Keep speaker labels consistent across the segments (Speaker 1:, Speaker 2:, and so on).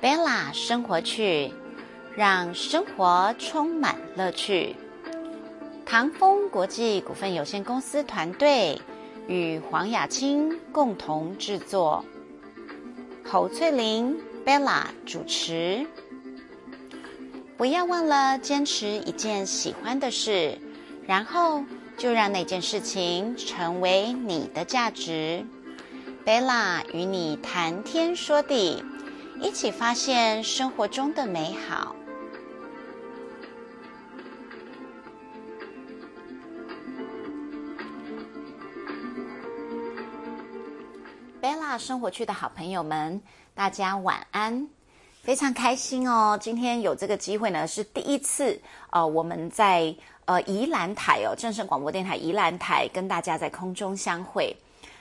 Speaker 1: Bella 生活趣，让生活充满乐趣。唐风国际股份有限公司团队与黄雅清共同制作，侯翠玲 Bella 主持。不要忘了坚持一件喜欢的事，然后就让那件事情成为你的价值。Bella 与你谈天说地。一起发现生活中的美好。贝拉生活区的好朋友们，大家晚安！非常开心哦，今天有这个机会呢，是第一次呃，我们在呃宜兰台哦，正声广播电台宜兰台跟大家在空中相会。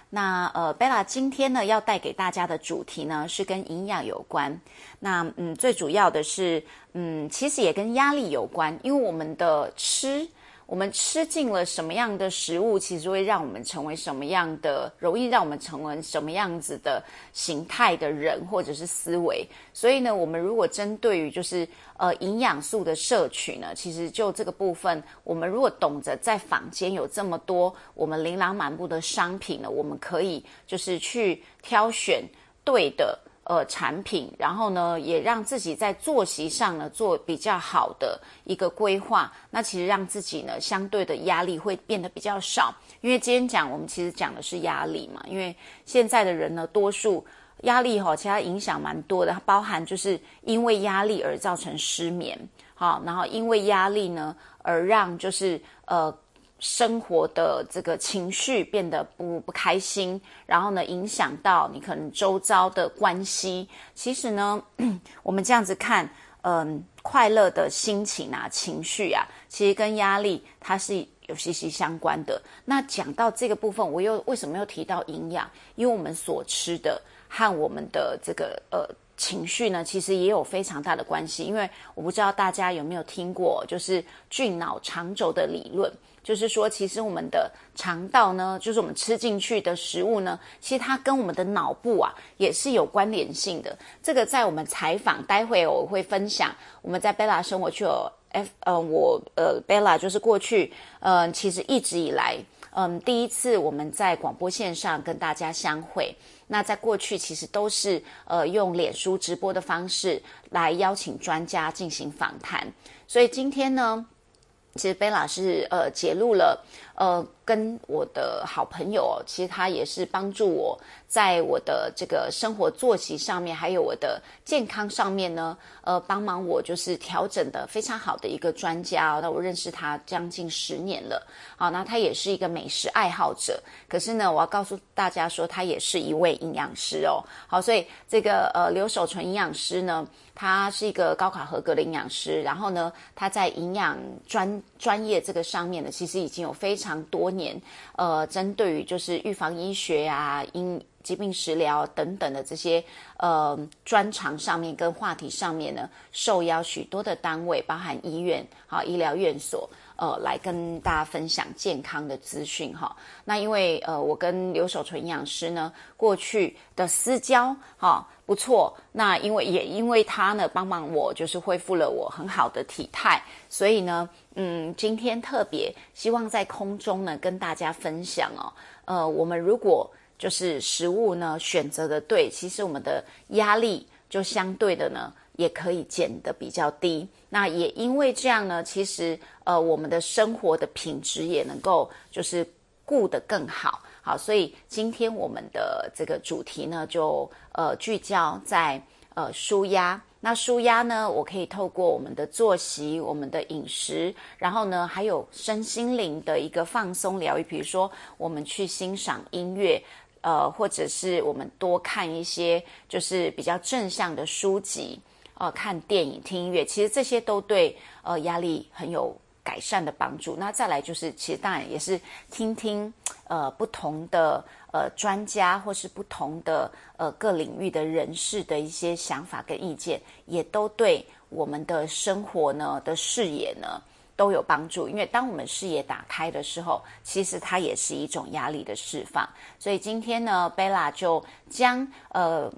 Speaker 1: 那呃，贝拉今天呢要带给大家的主题呢是跟营养有关。那嗯，最主要的是嗯，其实也跟压力有关，因为我们的吃。我们吃进了什么样的食物，其实会让我们成为什么样的，容易让我们成为什么样子的形态的人，或者是思维。所以呢，我们如果针对于就是呃营养素的摄取呢，其实就这个部分，我们如果懂得在坊间有这么多我们琳琅满目的商品呢，我们可以就是去挑选对的。呃，产品，然后呢，也让自己在作息上呢做比较好的一个规划。那其实让自己呢相对的压力会变得比较少。因为今天讲我们其实讲的是压力嘛，因为现在的人呢，多数压力哈，其他影响蛮多的，包含就是因为压力而造成失眠，好，然后因为压力呢而让就是呃。生活的这个情绪变得不不开心，然后呢，影响到你可能周遭的关系。其实呢，我们这样子看，嗯，快乐的心情啊，情绪啊，其实跟压力它是有息息相关的。那讲到这个部分，我又为什么又提到营养？因为我们所吃的和我们的这个呃情绪呢，其实也有非常大的关系。因为我不知道大家有没有听过，就是菌脑长轴的理论。就是说，其实我们的肠道呢，就是我们吃进去的食物呢，其实它跟我们的脑部啊也是有关联性的。这个在我们采访，待会我会分享。我们在贝拉生活去有 F，呃，我呃贝拉就是过去，嗯，其实一直以来，嗯，第一次我们在广播线上跟大家相会。那在过去其实都是呃用脸书直播的方式来邀请专家进行访谈。所以今天呢。其实贝拉是呃揭露了呃跟我的好朋友，其实他也是帮助我在我的这个生活作息上面，还有我的健康上面呢，呃帮忙我就是调整的非常好的一个专家。那我认识他将近十年了，好，那他也是一个美食爱好者。可是呢，我要告诉大家说，他也是一位营养师哦。好，所以这个呃刘守纯营养师呢。他是一个高考合格的营养师，然后呢，他在营养专专业这个上面呢，其实已经有非常常多年，呃，针对于就是预防医学啊、因疾病食疗等等的这些呃专长上面跟话题上面呢，受邀许多的单位，包含医院、好医疗院所。呃，来跟大家分享健康的资讯哈。那因为呃，我跟刘守纯营养师呢，过去的私交哈不错。那因为也因为他呢，帮忙我就是恢复了我很好的体态，所以呢，嗯，今天特别希望在空中呢跟大家分享哦。呃，我们如果就是食物呢选择的对，其实我们的压力就相对的呢。也可以减得比较低，那也因为这样呢，其实呃我们的生活的品质也能够就是顾得更好，好，所以今天我们的这个主题呢，就呃聚焦在呃舒压。那舒压呢，我可以透过我们的作息、我们的饮食，然后呢还有身心灵的一个放松疗愈，比如说我们去欣赏音乐。呃，或者是我们多看一些就是比较正向的书籍。呃，看电影、听音乐，其实这些都对呃压力很有改善的帮助。那再来就是，其实当然也是听听呃不同的呃专家或是不同的呃各领域的人士的一些想法跟意见，也都对我们的生活呢的视野呢都有帮助。因为当我们视野打开的时候，其实它也是一种压力的释放。所以今天呢，贝拉就将呃。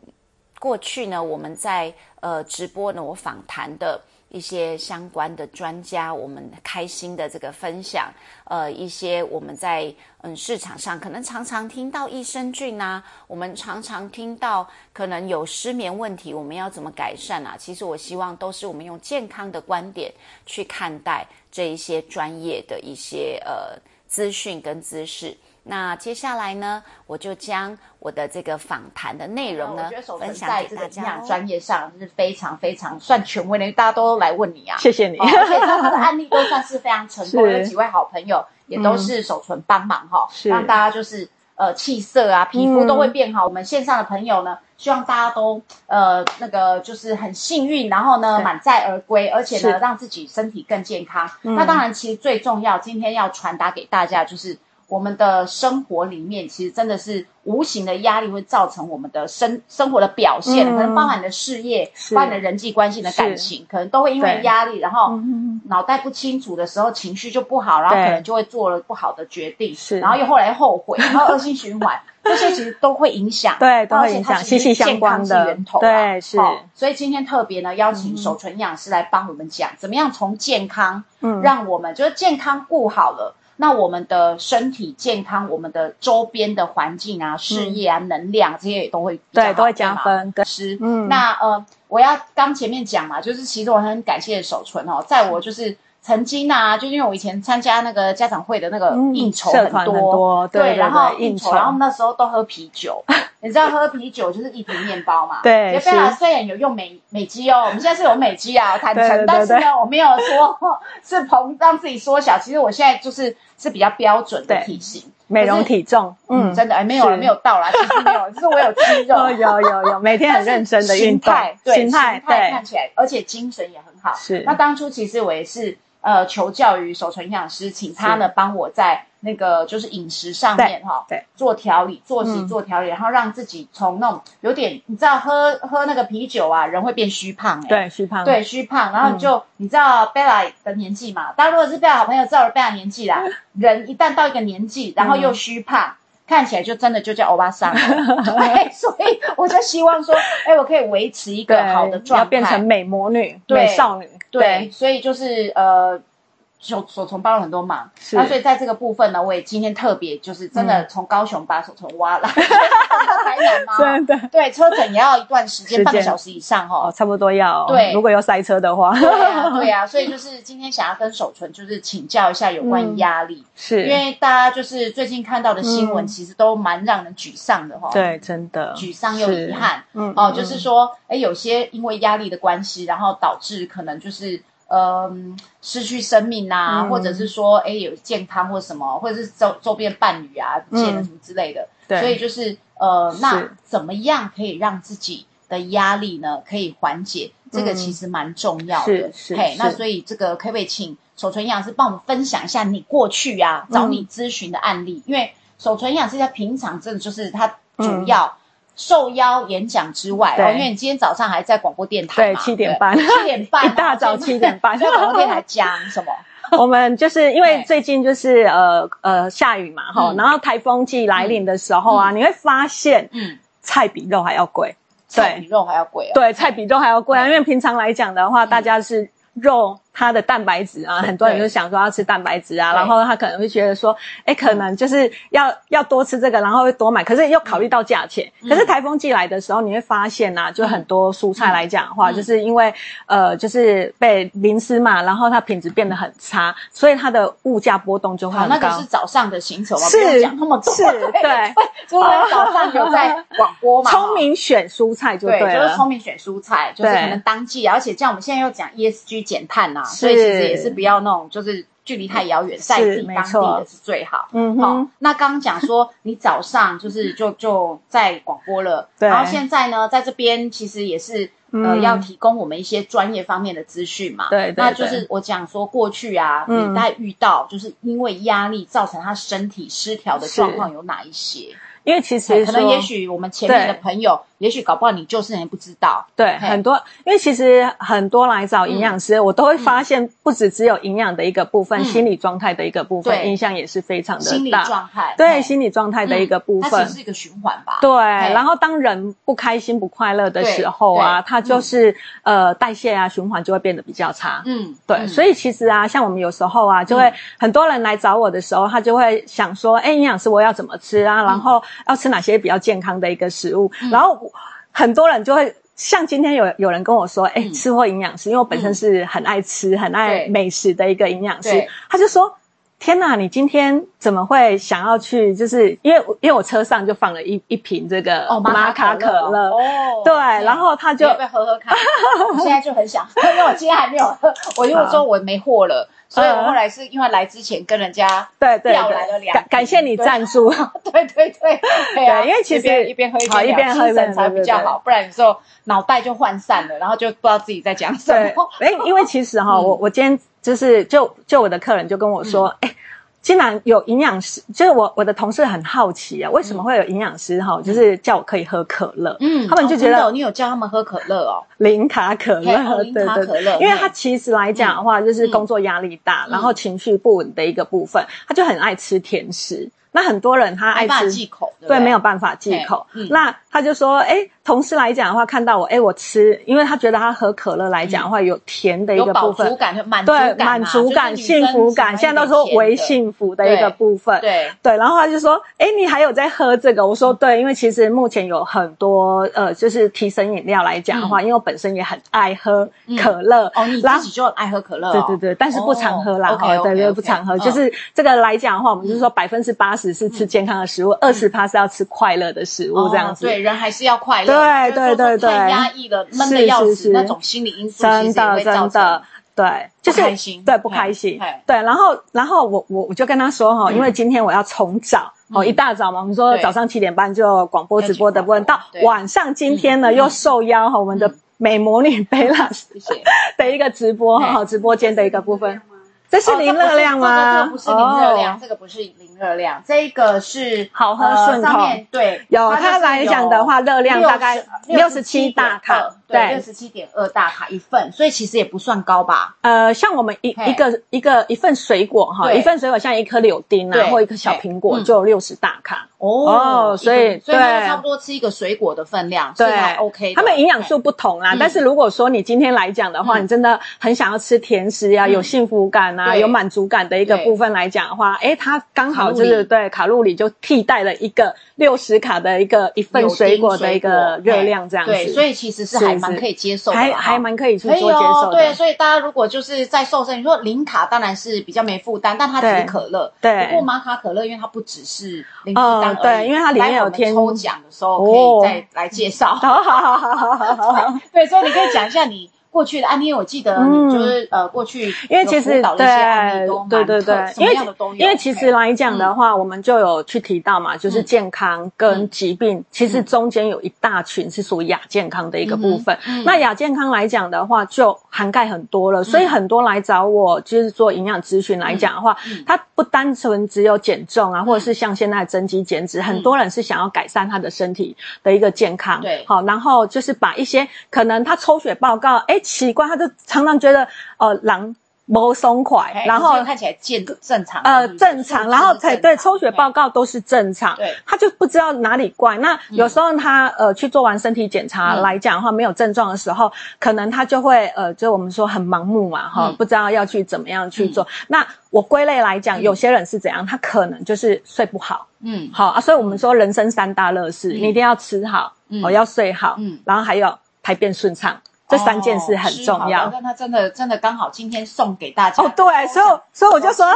Speaker 1: 过去呢，我们在呃直播呢，我访谈的。一些相关的专家，我们开心的这个分享，呃，一些我们在嗯市场上可能常常听到益生菌啊，我们常常听到可能有失眠问题，我们要怎么改善啊？其实我希望都是我们用健康的观点去看待这一些专业的一些呃资讯跟知识。那接下来呢，我就将我的这个访谈的内容呢，分享给大家。
Speaker 2: 专业上是非常非常算权威的，大家都来问你啊，
Speaker 1: 谢谢你。
Speaker 2: 而且他的案例都算是非常成功，有几位好朋友也都是手唇帮忙哈，让大家就是呃气色啊、皮肤都会变好。我们线上的朋友呢，希望大家都呃那个就是很幸运，然后呢满载而归，而且呢让自己身体更健康。那当然，其实最重要，今天要传达给大家就是。我们的生活里面，其实真的是无形的压力会造成我们的生生活的表现，可能包含你的事业，包含你的人际关系的感情，可能都会因为压力，然后脑袋不清楚的时候，情绪就不好，然后可能就会做了不好的决定，然后又后来后悔，然后恶性循环，这些其实都会影响，
Speaker 3: 对，都会影响息息相关的。
Speaker 2: 源头，
Speaker 3: 对，是。
Speaker 2: 所以今天特别呢，邀请守纯营养师来帮我们讲，怎么样从健康，嗯，让我们就是健康顾好了。那我们的身体健康，我们的周边的环境啊、事业啊、能量这些也都会
Speaker 3: 对，都会加分。
Speaker 2: 是，嗯，那呃，我要刚前面讲嘛，就是其实我很感谢守存哦，在我就是曾经啊，就因为我以前参加那个家长会的那个应酬很多，
Speaker 3: 对，
Speaker 2: 然后应酬，然后那时候都喝啤酒。你知道喝啤酒就是一瓶面包嘛？
Speaker 3: 对，
Speaker 2: 也非常虽然有用美美肌哦，我们现在是有美肌啊，坦诚，但是呢，我没有说 是膨让自己缩小，其实我现在就是是比较标准的体型，
Speaker 3: 美容体重，
Speaker 2: 嗯，真的哎，没有没有到啦，其实没有，就是我有肌肉，
Speaker 3: 有有有，每天很认真的运动，
Speaker 2: 对，心态看起来，而且精神也很好。
Speaker 3: 是，
Speaker 2: 那当初其实我也是呃求教于手存营养师，请他呢帮我在。那个就是饮食上面哈，
Speaker 3: 对，
Speaker 2: 做调理、作息做调理，然后让自己从那种有点，你知道喝喝那个啤酒啊，人会变虚胖哎，
Speaker 3: 对，虚胖，
Speaker 2: 对，虚胖，然后你就你知道贝拉的年纪嘛，大家如果是贝拉好朋友，知道贝拉年纪啦，人一旦到一个年纪，然后又虚胖，看起来就真的就叫欧巴桑，对，所以我就希望说，哎，我可以维持一个好的状态，
Speaker 3: 要变成美魔女、美少女，
Speaker 2: 对，所以就是呃。手手从帮了很多忙，那所以在这个部分呢，我也今天特别就是真的从高雄把手从挖来，台南吗？
Speaker 3: 真的
Speaker 2: 对，车程也要一段时间，半个小时以上哈，
Speaker 3: 差不多要。
Speaker 2: 对，
Speaker 3: 如果有塞车的话，
Speaker 2: 对呀，所以就是今天想要跟手纯就是请教一下有关压力，
Speaker 3: 是
Speaker 2: 因为大家就是最近看到的新闻，其实都蛮让人沮丧的哈。
Speaker 3: 对，真的
Speaker 2: 沮丧又遗憾。嗯，哦，就是说，哎，有些因为压力的关系，然后导致可能就是。呃，失去生命啊，或者是说，哎，有健康或什么，或者是周周边伴侣啊什么之类的，对所以就是呃，那怎么样可以让自己的压力呢可以缓解？这个其实蛮重要的。
Speaker 3: 是是。
Speaker 2: 那所以这个可不可以请守存营养师帮我们分享一下你过去啊找你咨询的案例？因为守存营养师在平常真的就是他主要。受邀演讲之外，哦，因为你今天早上还在广播电台
Speaker 3: 对，七点半，
Speaker 2: 七点半，
Speaker 3: 一大早七点半，
Speaker 2: 在广播电台讲什么？
Speaker 3: 我们就是因为最近就是呃呃下雨嘛，哈，然后台风季来临的时候啊，你会发现，嗯，菜比肉还要贵，
Speaker 2: 菜比肉还要贵，
Speaker 3: 对，菜比肉还要贵啊，因为平常来讲的话，大家是肉。它的蛋白质啊，很多人就想说要吃蛋白质啊，然后他可能会觉得说，哎，可能就是要要多吃这个，然后会多买，可是又考虑到价钱。可是台风季来的时候，你会发现呐，就很多蔬菜来讲的话，就是因为呃，就是被淋湿嘛，然后它品质变得很差，所以它的物价波动就会很高。
Speaker 2: 那个是早上的行程吗？是讲那么多，
Speaker 3: 是，对，
Speaker 2: 就是早上有在广播嘛。
Speaker 3: 聪明选蔬菜就对，
Speaker 2: 就是聪明选蔬菜，就是可能当季，而且像我们现在又讲 ESG 减碳呐。所以其实也是不要那种，就是距离太遥远，在地当地的是最好。嗯，好。那刚刚讲说，你早上就是就就在广播了，然后现在呢，在这边其实也是呃要提供我们一些专业方面的资讯嘛。
Speaker 3: 对，
Speaker 2: 那就是我讲说过去啊，你在遇到就是因为压力造成他身体失调的状况有哪一些？
Speaker 3: 因为其实
Speaker 2: 可能也许我们前面的朋友，也许搞不好你就是人不知道。
Speaker 3: 对，很多，因为其实很多来找营养师，我都会发现，不止只有营养的一个部分，心理状态的一个部分，影响也是非常的大。
Speaker 2: 心理状态，
Speaker 3: 对，心理状态的一个部分，
Speaker 2: 它其实是一个循环吧。
Speaker 3: 对，然后当人不开心、不快乐的时候啊，它就是呃代谢啊、循环就会变得比较差。嗯，对，所以其实啊，像我们有时候啊，就会很多人来找我的时候，他就会想说，哎，营养师我要怎么吃啊？然后要吃哪些比较健康的一个食物？然后很多人就会像今天有有人跟我说，哎，吃货营养师，因为我本身是很爱吃、很爱美食的一个营养师，他就说。天呐，你今天怎么会想要去？就是因为因为我车上就放了一一瓶这个玛卡可乐，哦，对，然后他就
Speaker 2: 要喝喝看。我现在就很想，因为我今天还没有喝。我因为说我没货了，所以我后来是因为来之前跟人家
Speaker 3: 对对
Speaker 2: 调来了两。
Speaker 3: 感感谢你赞助，
Speaker 2: 对 对对对啊！
Speaker 3: 因为其实
Speaker 2: 一边喝一边喝，精神才比较好，不然有时候脑袋就涣散了，然后就不知道自己在讲什么。
Speaker 3: 哎，因为其实哈，我我今天。就是就就我的客人就跟我说，哎，竟然有营养师，就是我我的同事很好奇啊，为什么会有营养师哈，就是叫我可以喝可乐，嗯，他们就觉得
Speaker 2: 你有叫他们喝可乐哦，
Speaker 3: 零卡可乐，零卡可乐，因为他其实来讲的话，就是工作压力大，然后情绪不稳的一个部分，他就很爱吃甜食。那很多人他爱吃，
Speaker 2: 对，
Speaker 3: 没有办法忌口。那他就说，哎。同事来讲的话，看到我，哎，我吃，因为他觉得他喝可乐来讲的话，有甜的一个部分，
Speaker 2: 满足感，满足感，
Speaker 3: 满足感，幸福感，现在都说为幸福的一个部分，
Speaker 2: 对
Speaker 3: 对。然后他就说，哎，你还有在喝这个？我说对，因为其实目前有很多呃，就是提神饮料来讲的话，因为我本身也很爱喝可乐，
Speaker 2: 哦，你自己就爱喝可乐，
Speaker 3: 对对对，但是不常喝啦，哦，对对，不常喝，就是这个来讲的话，我们就是说百分之八十是吃健康的食物，二十趴是要吃快乐的食物，这样子，
Speaker 2: 对，人还是要快乐，
Speaker 3: 对对对。
Speaker 2: 太压抑了，闷的要死，那种心理因素
Speaker 3: 真的真的。对，就是对不
Speaker 2: 开
Speaker 3: 心，对，然后然后我我我就跟他说哈，因为今天我要从早哦一大早嘛，我们说早上七点半就广播直播的部分，到晚上今天呢又受邀哈我们的美魔女贝拉的一个直播哈直播间的一个部分。这是零热量吗？
Speaker 2: 这个不是零热量，这个不是零热量，这个是
Speaker 3: 好喝顺口。
Speaker 2: 对，
Speaker 3: 有它来讲的话，热量大概六十七大卡。
Speaker 2: 对，六十七点二大卡一份，所以其实也不算高吧。
Speaker 3: 呃，像我们一一个一个一份水果哈，一份水果像一颗柳丁啊，或一颗小苹果，就六十大卡。哦，所以
Speaker 2: 所以差不多吃一个水果的分量，对，OK。
Speaker 3: 它们营养素不同啦，但是如果说你今天来讲的话，你真的很想要吃甜食呀，有幸福感啊，有满足感的一个部分来讲的话，哎，它刚好就是对卡路里就替代了一个六十卡的一个一份水果的一个热量这样子。
Speaker 2: 对，所以其实是还。蛮可以接受，
Speaker 3: 还还蛮可以去做接受
Speaker 2: 的。对，所以大家如果就是在瘦身，你说零卡当然是比较没负担，但它只是可乐。
Speaker 3: 对。
Speaker 2: 不过玛卡可乐，因为它不只是零负担
Speaker 3: 对，因为它里面有添。
Speaker 2: 抽奖的时候可以再来介绍。好好好好好好。对，所以你可以讲一下你。过去的案例，我记得你就是呃，过去
Speaker 3: 因为其实对对对对，因为因为其实来讲的话，我们就有去提到嘛，就是健康跟疾病，其实中间有一大群是属于亚健康的一个部分。那亚健康来讲的话，就涵盖很多了，所以很多来找我就是做营养咨询来讲的话，它不单纯只有减重啊，或者是像现在增肌减脂，很多人是想要改善他的身体的一个健康。
Speaker 2: 对，
Speaker 3: 好，然后就是把一些可能他抽血报告，哎。奇怪，他就常常觉得，呃，狼不松快，然后
Speaker 2: 看起来健正常，
Speaker 3: 呃，正常，然后才对抽血报告都是正常，
Speaker 2: 对，
Speaker 3: 他就不知道哪里怪。那有时候他呃去做完身体检查来讲的话，没有症状的时候，可能他就会呃，就我们说很盲目嘛，哈，不知道要去怎么样去做。那我归类来讲，有些人是怎样，他可能就是睡不好，嗯，好啊，所以我们说人生三大乐事，你一定要吃好，哦，要睡好，嗯，然后还有排便顺畅。这三件事很重要，
Speaker 2: 但他真的真的刚好今天送给大家。
Speaker 3: 哦，对，所以所以我就说，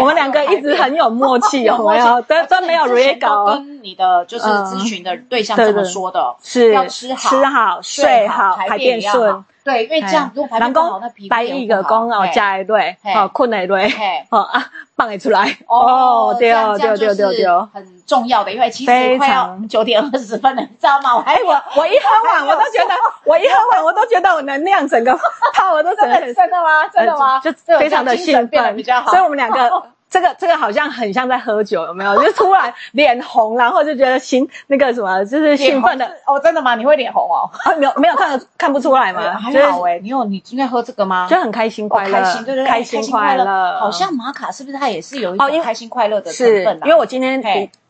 Speaker 3: 我们两个一直很有默契，有没有？都都 没有 re
Speaker 2: 搞，跟你的就是咨询的对象这么说的，
Speaker 3: 是
Speaker 2: 要吃好、
Speaker 3: 吃好、睡好、排便顺。
Speaker 2: 对，因为这样如果排便不好，那皮肤
Speaker 3: 一个功哦，加一对，好困一对，好啊，放得出来
Speaker 2: 哦，对哦，对对对对，很重要的，因为其实快要九点二十分了，你知道吗？
Speaker 3: 哎，我我一喝完，我都觉得，我一喝完，我都觉得我能量整个泡，我都
Speaker 2: 真的真的吗？真的吗？
Speaker 3: 就非常的兴奋，
Speaker 2: 比较好。
Speaker 3: 所以我们两个 这个这个好像很像在喝酒，有没有？就突然脸红，然后就觉得心那个什么，就是兴奋的
Speaker 2: 哦，真的吗？你会脸红哦？
Speaker 3: 啊，没有没有看看不出来吗？
Speaker 2: 还好哎，你有你今天喝这个吗？
Speaker 3: 就很开心快乐，
Speaker 2: 开心对对，
Speaker 3: 开心快乐。
Speaker 2: 好像玛卡是不是它也是有一种开心快乐的成分？
Speaker 3: 因为我今天。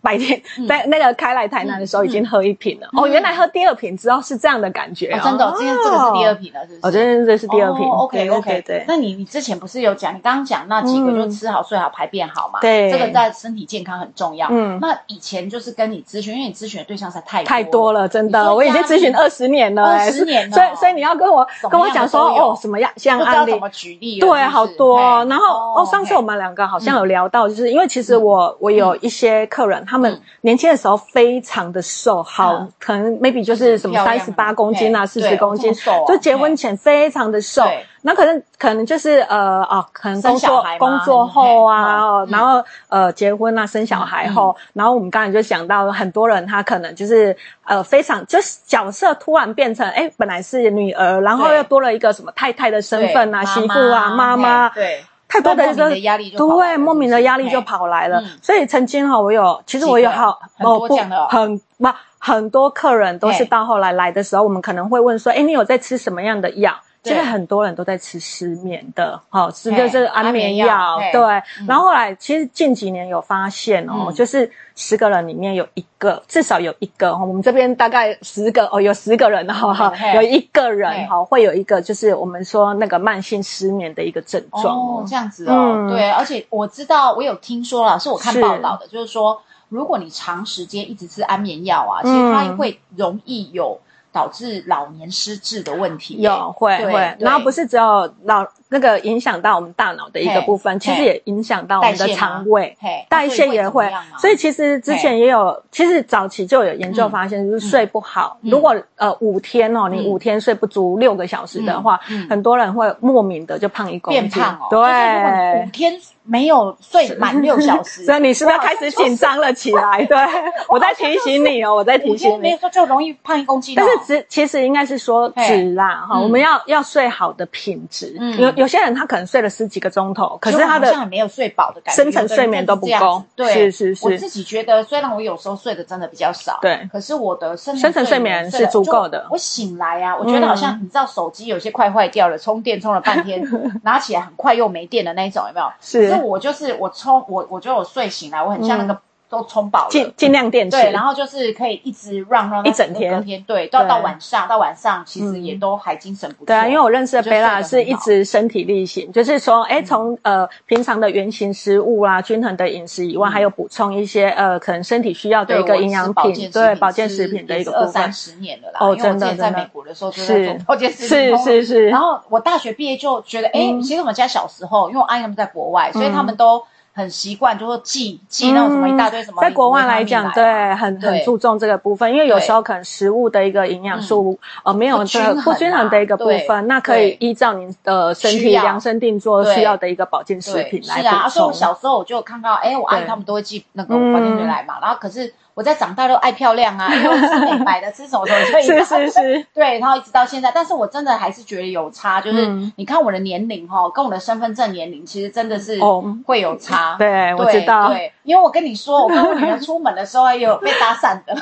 Speaker 3: 白天在那个开来台南的时候，已经喝一瓶了。哦，原来喝第二瓶知道是这样的感觉。
Speaker 2: 真的，今天这个是第二瓶了，是不是？哦，
Speaker 3: 今天这是第二瓶。
Speaker 2: OK OK，对。那你你之前不是有讲，你刚刚讲那几个就吃好、睡好、排便好嘛？
Speaker 3: 对，
Speaker 2: 这个在身体健康很重要。嗯，那以前就是跟你咨询，因为你咨询的对象是太
Speaker 3: 太多了，真的，我已经咨询二十年了，
Speaker 2: 二十年了。
Speaker 3: 所以所以你要跟我跟我讲说哦，什么样像案例？
Speaker 2: 怎么举例？
Speaker 3: 对，好多。然后哦，上次我们两个好像有聊到，就是因为其实我我有一些客人，他们年轻的。时候非常的瘦，好，可能 maybe 就是什么三十八公斤啊，四十公斤，就结婚前非常的瘦。那可能可能就是呃啊，可能工作工作后啊，然后呃结婚啊，生小孩后，然后我们刚才就讲到很多人他可能就是呃非常就是角色突然变成哎本来是女儿，然后又多了一个什么太太的身份啊，媳妇啊，妈妈。
Speaker 2: 对。
Speaker 3: 太多的
Speaker 2: 一个压力就
Speaker 3: 对，莫名的压力就跑来了。所以曾经哈，我有其实我有好
Speaker 2: 哦不
Speaker 3: 很不很多客人都是到后来来的时候，我们可能会问说，哎，你有在吃什么样的药？现在很多人都在吃失眠的，好，是就是安眠药。对，然后后来其实近几年有发现哦，就是十个人里面有一个，至少有一个哦，我们这边大概十个哦，有十个人哈哈，有一个人哈会有一个，就是我们说那个慢性失眠的一个症状
Speaker 2: 哦，这样子哦，对，而且我知道我有听说了，是我看报道的，就是说如果你长时间一直吃安眠药啊，其实它会容易有。导致老年失智的问题。
Speaker 3: 有会会，然后不是只有老那个影响到我们大脑的一个部分，其实也影响到我们的肠胃，代谢也会。所以其实之前也有，其实早期就有研究发现，就是睡不好。如果呃五天哦，你五天睡不足六个小时的话，很多人会莫名的就胖一公斤。
Speaker 2: 变胖哦，
Speaker 3: 对，
Speaker 2: 五天。没有睡满六小时，
Speaker 3: 所以你是不是开始紧张了起来？对，我在提醒你哦，我在提醒你，
Speaker 2: 没有说就容易胖一公斤。
Speaker 3: 但是质其实应该是说质啦，哈，我们要要睡好的品质。有有些人他可能睡了十几个钟头，可是他的
Speaker 2: 好像没有睡饱的感觉，
Speaker 3: 深层睡眠都不够。
Speaker 2: 对，
Speaker 3: 是是是。
Speaker 2: 我自己觉得，虽然我有时候睡的真的比较少，
Speaker 3: 对，
Speaker 2: 可是我的深
Speaker 3: 层睡眠是足够的。
Speaker 2: 我醒来啊，我觉得好像你知道，手机有些快坏掉了，充电充了半天，拿起来很快又没电的那一种，有没有？
Speaker 3: 是。
Speaker 2: 我就是我。充我，我觉得我睡醒来，我很像那个都充饱了，
Speaker 3: 尽尽量电池。
Speaker 2: 对，然后就是可以一直让让
Speaker 3: 一整天，
Speaker 2: 隔天对，到到晚上，到晚上其实也都还精神不错。
Speaker 3: 对啊，因为我认识的贝拉是一直身体力行，就是说，哎，从呃平常的原型食物啦、均衡的饮食以外，还有补充一些呃可能身体需要的一个营养品，对保健食品的一个部分。
Speaker 2: 二三十年了啦，哦，真的，在美国的时候就是保健食
Speaker 3: 品，是是是。
Speaker 2: 然后我大学毕业就觉得，哎，其实我们家小时候，因为我阿姨他们在国外，所以他们都。很习惯，就说寄寄那种什么一大堆什么，
Speaker 3: 在国外来讲，对，很很注重这个部分，因为有时候可能食物的一个营养素呃没有这个不均衡的一个部分，那可以依照您的身体量身定做需要的一个保健食品来补充。是
Speaker 2: 啊，所以我小时候我就看到，哎，我阿姨他们都会寄那个保健品来嘛，然后可是。我在长大都爱漂亮啊，因为吃美白的，吃什么什么所以。
Speaker 3: 是是是。
Speaker 2: 对，然后一直到现在，但是我真的还是觉得有差，就是你看我的年龄哈，跟我的身份证年龄其实真的是会有差。
Speaker 3: 对，我知道。
Speaker 2: 对，因为我跟你说，我跟我女儿出门的时候也有被搭讪的，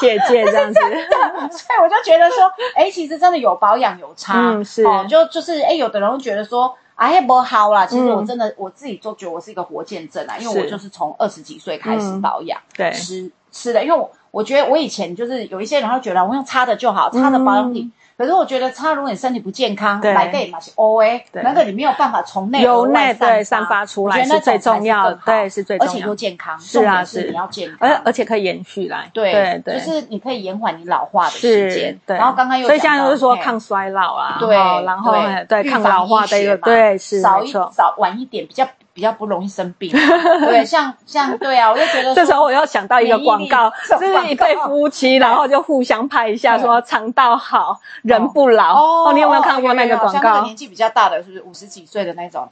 Speaker 3: 姐姐这样子。
Speaker 2: 所以我就觉得说，哎，其实真的有保养有差。
Speaker 3: 嗯，是。
Speaker 2: 哦，就就是哎，有的人会觉得说。哎，不好啦！其实我真的我自己都觉得我是一个活见证啊，因为我就是从二十几岁开始保养，
Speaker 3: 对，
Speaker 2: 吃吃的，因为我我觉得我以前就是有一些人会觉得我用擦的就好，擦的保养品。可是我觉得，它如果你身体不健康，来对嘛是 O A，那个你没有办法从内
Speaker 3: 由内对散发出来，是最重要的，对是最重要，
Speaker 2: 而且又健康，
Speaker 3: 是啊是，
Speaker 2: 你要健康，
Speaker 3: 而而且可以延续来，
Speaker 2: 对对，就是你可以延缓你老化的时间，
Speaker 3: 对。
Speaker 2: 然后刚刚又
Speaker 3: 所以现在就是说抗衰老啊，
Speaker 2: 对，
Speaker 3: 然后对抗老化的一个，对是
Speaker 2: 少一早晚一点比较。比较不容易生病，对，像像对啊，我就觉得
Speaker 3: 这时候我要想到一个广告，就是一对夫妻，然后就互相拍一下，说肠道好人不老。哦，你有没有看过那个广告？
Speaker 2: 年纪比较大的，是不是五十几岁的那种？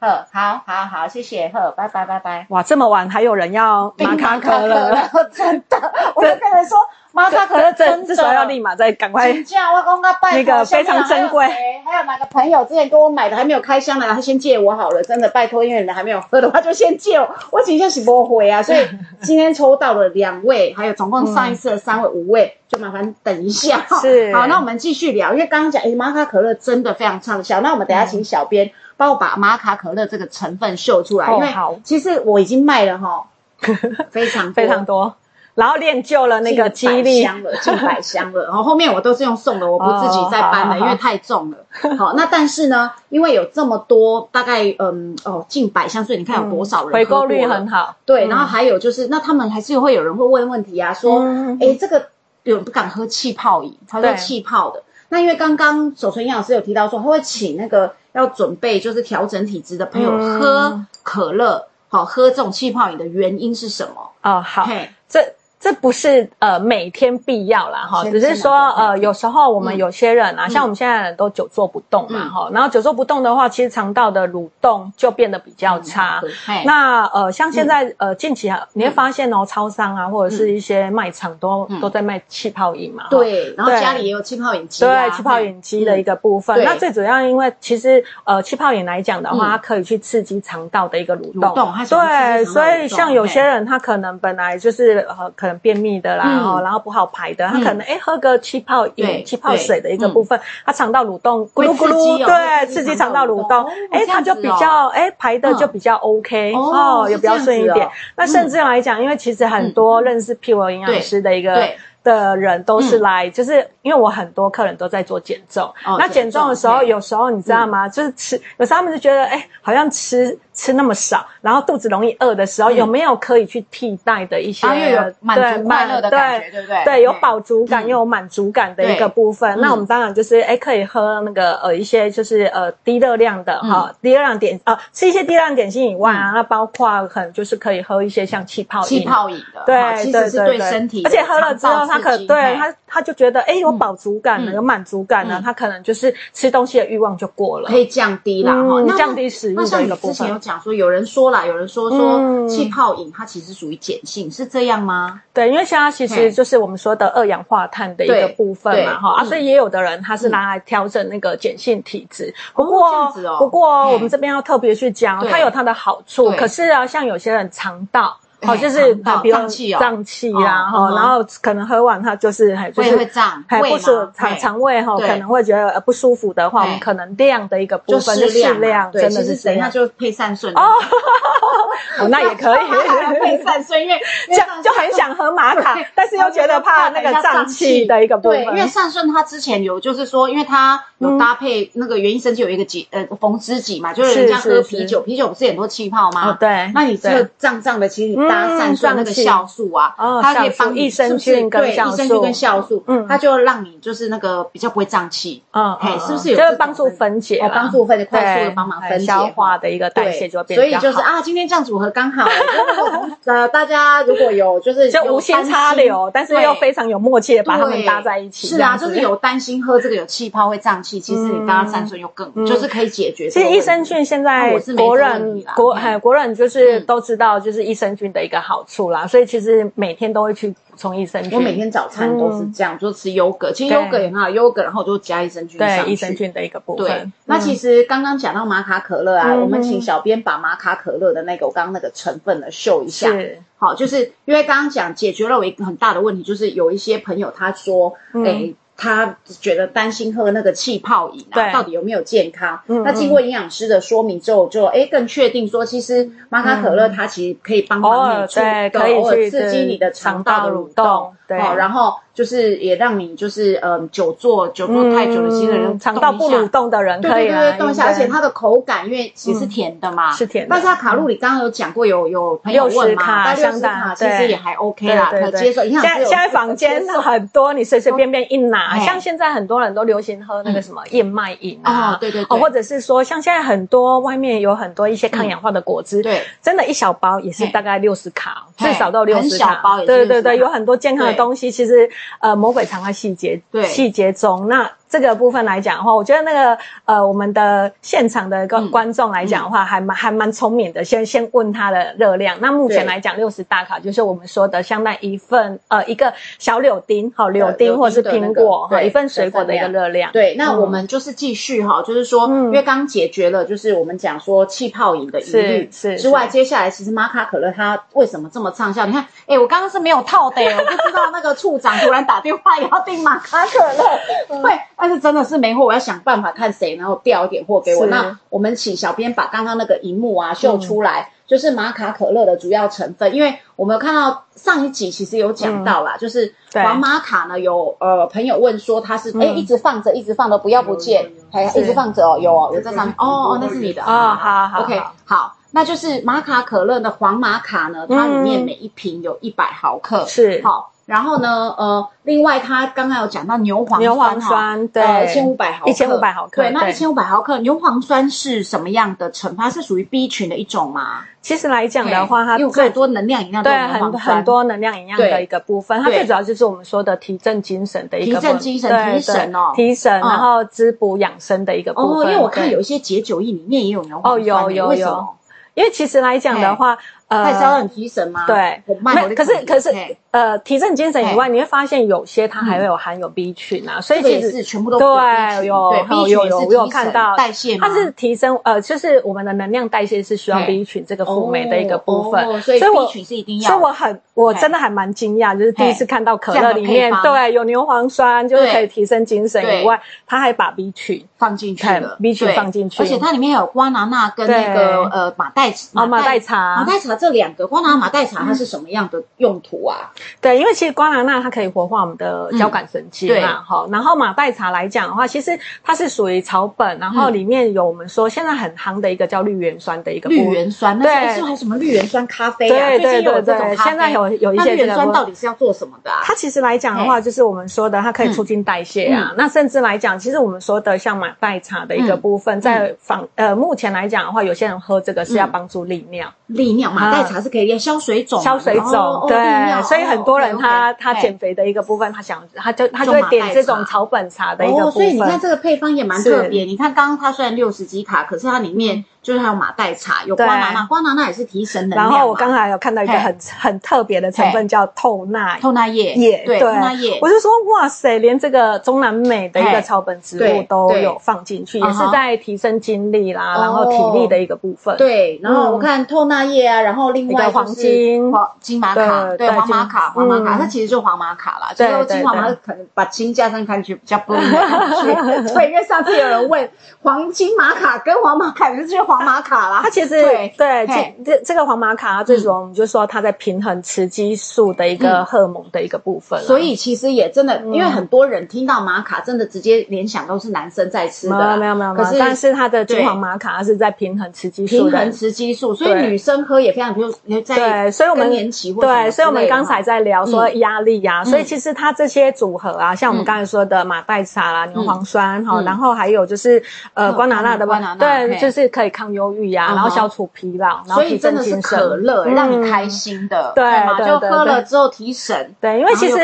Speaker 2: 呵呵，好好好，谢谢，呵，拜拜拜拜。
Speaker 3: 哇，这么晚还有人要马卡可乐，
Speaker 2: 真的，我就跟人说。马卡可乐真
Speaker 3: 至少要立马再赶快。
Speaker 2: 这样我刚刚拜
Speaker 3: 那个非常珍贵。
Speaker 2: 还有哪个朋友之前跟我买的还没有开箱的，他先借我好了，真的拜托，因为你们还没有喝的话就先借我。我今天是不回啊，所以今天抽到了两位，还有总共上一次的三位五位，就麻烦等一下。
Speaker 3: 是。
Speaker 2: 好，那我们继续聊，因为刚刚讲，哎，玛卡可乐真的非常畅销。那我们等下请小编帮我把玛卡可乐这个成分秀出来，因为其实我已经卖了哈，非常
Speaker 3: 非常多。然后练就了那个激励，
Speaker 2: 箱了，进百箱了。然 后后面我都是用送的，我不自己再搬了，因为太重了。好，那但是呢，因为有这么多，大概嗯哦近百箱，所以你看有多少人
Speaker 3: 回购率很好。
Speaker 2: 对，然后还有就是，那他们还是会有人会问问题啊，说，哎，这个有人不敢喝气泡饮，他说气泡的。那因为刚刚守存营养师有提到说，他会请那个要准备就是调整体质的朋友喝可乐，好喝这种气泡饮的原因是什么？
Speaker 3: 哦，好，这。这不是呃每天必要啦哈，只是说呃有时候我们有些人啊，像我们现在人都久坐不动嘛哈，然后久坐不动的话，其实肠道的蠕动就变得比较差。那呃像现在呃近期啊，你会发现哦，超商啊或者是一些卖场都都在卖气泡饮嘛。
Speaker 2: 对，然后家里也有气泡饮机。
Speaker 3: 对，气泡饮机的一个部分。那最主要因为其实呃气泡饮来讲的话，它可以去刺激肠道的一个蠕动。对，所以像有些人他可能本来就是呃可。便秘的啦，哈，然后不好排的，他可能哎喝个气泡饮、气泡水的一个部分，他肠道蠕动
Speaker 2: 咕噜咕噜，
Speaker 3: 对，刺激肠道蠕动，哎，他就比较哎排的就比较 OK 哦，也比较顺一点。那甚至来讲，因为其实很多认识 P O 营养师的一个的人都是来，就是因为我很多客人都在做减重，那减重的时候，有时候你知道吗？就是吃，有时候他们就觉得哎，好像吃。吃那么少，然后肚子容易饿的时候，有没有可以去替代的一些？
Speaker 2: 对，满足快乐的感觉，对不对？
Speaker 3: 对，有饱足感又有满足感的一个部分。那我们当然就是，哎，可以喝那个呃一些就是呃低热量的哈，低热量点啊，吃一些低热量点心以外啊，那包括可能就是可以喝一些像气泡
Speaker 2: 气泡饮的，
Speaker 3: 对，
Speaker 2: 其实是对身体，
Speaker 3: 而且喝了之后，他可对他他就觉得哎有饱足感了，有满足感了，他可能就是吃东西的欲望就过了，
Speaker 2: 可以降低啦，哈，
Speaker 3: 降低食欲的一个部分。
Speaker 2: 讲说有人说啦，有人说说气泡饮它其实属于碱性，是这样吗？
Speaker 3: 对，因为现在其实就是我们说的二氧化碳的一个部分嘛，哈啊，所以也有的人他是拿来调整那个碱性体质。不过，不过我们这边要特别去讲，它有它的好处。可是啊，像有些人肠道。好，就是比如
Speaker 2: 胀气哦，
Speaker 3: 胀气呀，哈，然后可能喝完它就是
Speaker 2: 还就是会胀，
Speaker 3: 还不是肠肠胃哈，可能会觉得不舒服的话，我们可能量的一个部分就适量，真的是
Speaker 2: 等一下就配善顺 哦，
Speaker 3: 那也可以。
Speaker 2: 配善顺，因为
Speaker 3: 就就很想喝玛卡，但是又觉得怕那个胀气的一个部分。
Speaker 2: 对，因为善顺它之前有就是说，因为它有搭配那个原因生气有一个几呃逢知己嘛，就是人家喝啤酒，啤酒不是很多气泡吗？
Speaker 3: 对，
Speaker 2: 那你这个胀胀的，其实。搭散顺那个酵素啊，它可以帮
Speaker 3: 益生菌跟酵素，益生
Speaker 2: 菌跟酵素，嗯，它就让你就是那个比较不会胀气，嗯，哎，是不是有？
Speaker 3: 就是帮助分解，
Speaker 2: 帮助分解，快速的帮忙分解。
Speaker 3: 消化的一个代谢就变
Speaker 2: 所以就是啊，今天这样组合刚好，呃，大家如果有就是
Speaker 3: 就无心插柳，但是又非常有默契的把它们搭在一起，
Speaker 2: 是啊，就是有担心喝这个有气泡会胀气，其实你搭散顺又更就是可以解决。
Speaker 3: 其实益生菌现在国人国还国人就是都知道，就是益生菌的一个好处啦。所以其实每天都会去补充益生菌。
Speaker 2: 我每天早餐都是这样，就吃优格。其实优格也很好，优格然后就加益生菌上
Speaker 3: 益生菌的一个部分。对，
Speaker 2: 那其实刚刚讲到玛卡可乐啊，我们请小编把玛卡可乐的那个我刚刚那个成分呢秀一下。是，好，就是因为刚刚讲解决了我一个很大的问题，就是有一些朋友他说，哎。他觉得担心喝那个气泡饮啊，到底有没有健康？那经过营养师的说明之后，就哎更确定说，其实玛卡可乐它其实可以帮忙你
Speaker 3: 去偶
Speaker 2: 尔刺激你的肠道的蠕动，对，然后。就是也让你就是嗯久坐久坐太久的新人
Speaker 3: 肠道不蠕动的人可以
Speaker 2: 动一下，而且它的口感因为其实是甜的嘛，
Speaker 3: 是甜的，
Speaker 2: 但是它卡路里刚刚有讲过有有朋友问嘛，六十卡其实也还 OK 啦，可接受。现
Speaker 3: 在现在房间很多，你随随便便一拿，像现在很多人都流行喝那个什么燕麦饮啊，
Speaker 2: 对对对，
Speaker 3: 或者是说像现在很多外面有很多一些抗氧化的果汁，
Speaker 2: 对，
Speaker 3: 真的一小包也是大概六十卡，至少都六十卡，对对对，有很多健康的东西，其实呃魔鬼藏在。细节对细节中，那这个部分来讲的话，我觉得那个呃，我们的现场的一个观众来讲的话，还蛮还蛮聪明的。先先问它的热量。那目前来讲，六十大卡就是我们说的相当一份呃一个小柳丁，好柳丁或者是苹果哈一份水果的一个热量。
Speaker 2: 对，那我们就是继续哈，就是说，因为刚解决了就是我们讲说气泡饮的疑虑之外，接下来其实玛卡可乐它为什么这么畅销？你看，哎，我刚刚是没有套的，我不知道那个处长突然打电话要订玛卡可乐，对。但是真的是没货，我要想办法看谁，然后调一点货给我。那我们请小编把刚刚那个荧幕啊秀出来，就是玛卡可乐的主要成分。因为我们有看到上一集其实有讲到啦，就是黄玛卡呢，有呃朋友问说它是哎一直放着，一直放着不要不见，哎一直放着哦，有哦有在上面。哦哦，那是你的。
Speaker 3: 啊，好好
Speaker 2: OK 好，那就是玛卡可乐的黄玛卡呢，它里面每一瓶有一百毫克，
Speaker 3: 是。
Speaker 2: 好。然后呢，呃，另外他刚刚有讲到牛磺
Speaker 3: 牛磺酸，
Speaker 2: 对，一千五百毫克，
Speaker 3: 一千五百毫克，
Speaker 2: 对，那一千五百毫克牛磺酸是什么样的成分？是属于 B 群的一种吗？
Speaker 3: 其实来讲的话，它
Speaker 2: 最多能量营养，
Speaker 3: 对，很很多能量营养的一个部分。它最主要就是我们说的提振精神的一个，
Speaker 2: 提振精神，提神哦，
Speaker 3: 提神，然后滋补养生的一个部分。
Speaker 2: 哦，因为我看有一些解酒液里面也有牛磺酸，哦，
Speaker 3: 有有有，因为其实来讲的话。
Speaker 2: 呃，它是要很提神吗？
Speaker 3: 对，没，可是可是，呃，提振精神以外，你会发现有些它还会有含有 B 群啊，所以其实
Speaker 2: 全部都
Speaker 3: 对，有
Speaker 2: 有
Speaker 3: 有有有看到。
Speaker 2: 代谢，
Speaker 3: 它是提升，呃，就是我们的能量代谢是需要 B 群这个辅酶的一个部分，
Speaker 2: 所以 B 群是一定要，
Speaker 3: 所以我很。我真的还蛮惊讶，就是第一次看到可乐里面对有牛磺酸，就是可以提升精神以外，它还把 B 群
Speaker 2: 放进去了
Speaker 3: ，B 群放进去，
Speaker 2: 而且它里面还有瓜拿纳跟那个呃马黛
Speaker 3: 茶，马黛茶，
Speaker 2: 马黛茶这两个瓜拿马黛茶它是什么样的用途啊？
Speaker 3: 对，因为其实瓜拿纳它可以活化我们的交感神经嘛，哈。然后马黛茶来讲的话，其实它是属于草本，然后里面有我们说现在很夯的一个叫绿原酸的一个
Speaker 2: 绿原酸，对，是还有什么绿原酸咖啡啊？
Speaker 3: 对对对对，现在有有一些
Speaker 2: 绿原酸。到底是要做什么的？
Speaker 3: 啊它其实来讲的话，就是我们说的，它可以促进代谢啊。那甚至来讲，其实我们说的像马黛茶的一个部分，在仿呃目前来讲的话，有些人喝这个是要帮助利尿。
Speaker 2: 利尿，马黛茶是可以消水肿、
Speaker 3: 消水肿。对，所以很多人他他减肥的一个部分，他想他就他就会点这种草本茶的一个部分。
Speaker 2: 所以你看这个配方也蛮特别。你看刚刚它虽然六十几卡，可是它里面。就是还有马黛茶，有瓜拿纳，瓜拿纳也是提神能量。
Speaker 3: 然后我刚才有看到一个很很特别的成分，叫透纳
Speaker 2: 透纳叶
Speaker 3: 叶，
Speaker 2: 对，透纳叶。
Speaker 3: 我就说哇塞，连这个中南美的一个草本植物都有放进去，也是在提升精力啦，然后体力的一个部分。
Speaker 2: 对，然后我看透纳叶啊，然后另外
Speaker 3: 黄金
Speaker 2: 黄金玛卡，对，黄玛卡，黄玛卡，它其实就黄玛卡啦。对对金黄玛可能把金加上看去比较不一样。对，因为上次有人问黄金玛卡跟黄玛卡，就是黄马卡啦。
Speaker 3: 它其实对这这这个黄马卡，最主要我们就说它在平衡雌激素的一个荷尔蒙的一个部分。
Speaker 2: 所以其实也真的，因为很多人听到玛卡，真的直接联想都是男生在吃的。
Speaker 3: 没有没有没有。可是但是它的金黄玛卡是在平衡雌激素。
Speaker 2: 平衡雌激素，所以女生喝也非常，比如在
Speaker 3: 对，所以我们
Speaker 2: 年期
Speaker 3: 对，所以我们刚才在聊说压力呀，所以其实它这些组合啊，像我们刚才说的马黛茶啦、牛磺酸哈，然后还有就是呃瓜拿纳的瓜，对，就是可以抗忧郁呀，然后消除疲劳。
Speaker 2: 所以真的是可乐，让你开心的，
Speaker 3: 对
Speaker 2: 嘛？就喝了之后提神，
Speaker 3: 对，因为其实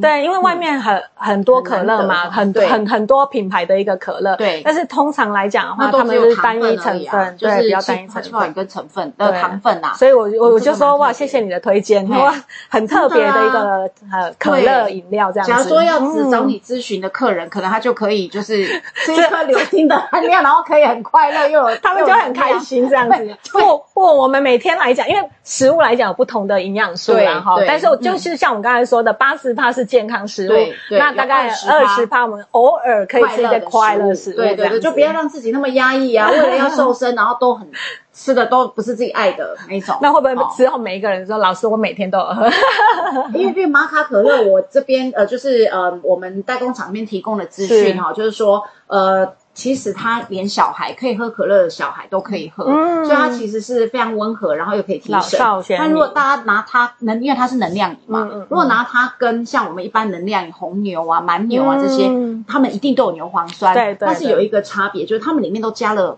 Speaker 3: 对，因为外面很很多可乐嘛，很很很多品牌的一个可乐，
Speaker 2: 对。
Speaker 3: 但是通常来讲的话，他们是单一成分，就是，比较单一成分。
Speaker 2: 跟成分的糖分呐。
Speaker 3: 所以我我我就说哇，谢谢你的推荐，哇，很特别的一个呃可乐饮料这样。
Speaker 2: 假如说要只找你咨询的客人，可能他就可以就是 这颗流心的含量，然后可以很快乐，又有
Speaker 3: 他们就很开心这样子。不不，我们每天来讲，因为食物来讲有不同的营养素啦哈，但是就是像我刚才说的，八十帕是健康食物，那大概二十帕我们偶尔可以吃一些快乐食物，
Speaker 2: 对对对，就不要让自己那么压抑啊，为了要瘦身，然后都很吃的都不是自己爱的那种。
Speaker 3: 那会不会之后每一个人说，老师我每天都有喝？
Speaker 2: 因为因为玛卡可乐，我这边呃就是呃我们代工厂里面提供的资讯哈，就是说呃。其实它连小孩可以喝可乐的小孩都可以喝，所以它其实是非常温和，然后又可以提神。但如果大家拿它能，因为它是能量饮嘛，如果拿它跟像我们一般能量饮红牛啊、蛮牛啊这些，它们一定都有牛磺酸，
Speaker 3: 对对。
Speaker 2: 但是有一个差别，就是它们里面都加了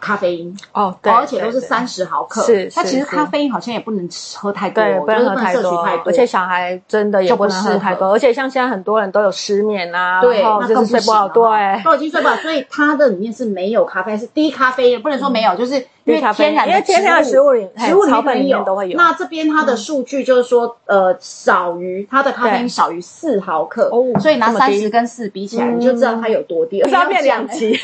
Speaker 2: 咖啡因
Speaker 3: 哦，对，
Speaker 2: 而且都是三十毫克。
Speaker 3: 是，
Speaker 2: 它其实咖啡因好像也不能喝太多，
Speaker 3: 对，
Speaker 2: 不能喝太多，
Speaker 3: 而且小孩真的也不能喝太多。而且像现在很多人都有失眠啊，
Speaker 2: 对，
Speaker 3: 那更睡不好，对，
Speaker 2: 都已经睡不好。所以它的里面是没有咖啡，是低咖啡，不能说没有，就是因为天然的
Speaker 3: 天然食物里
Speaker 2: 食物里
Speaker 3: 面
Speaker 2: 有
Speaker 3: 都会有。
Speaker 2: 那这边它的数据就是说，呃，少于它的咖啡因少于四毫克，所以拿三十跟四比起来，你就知道它有多低。
Speaker 3: 要变两级，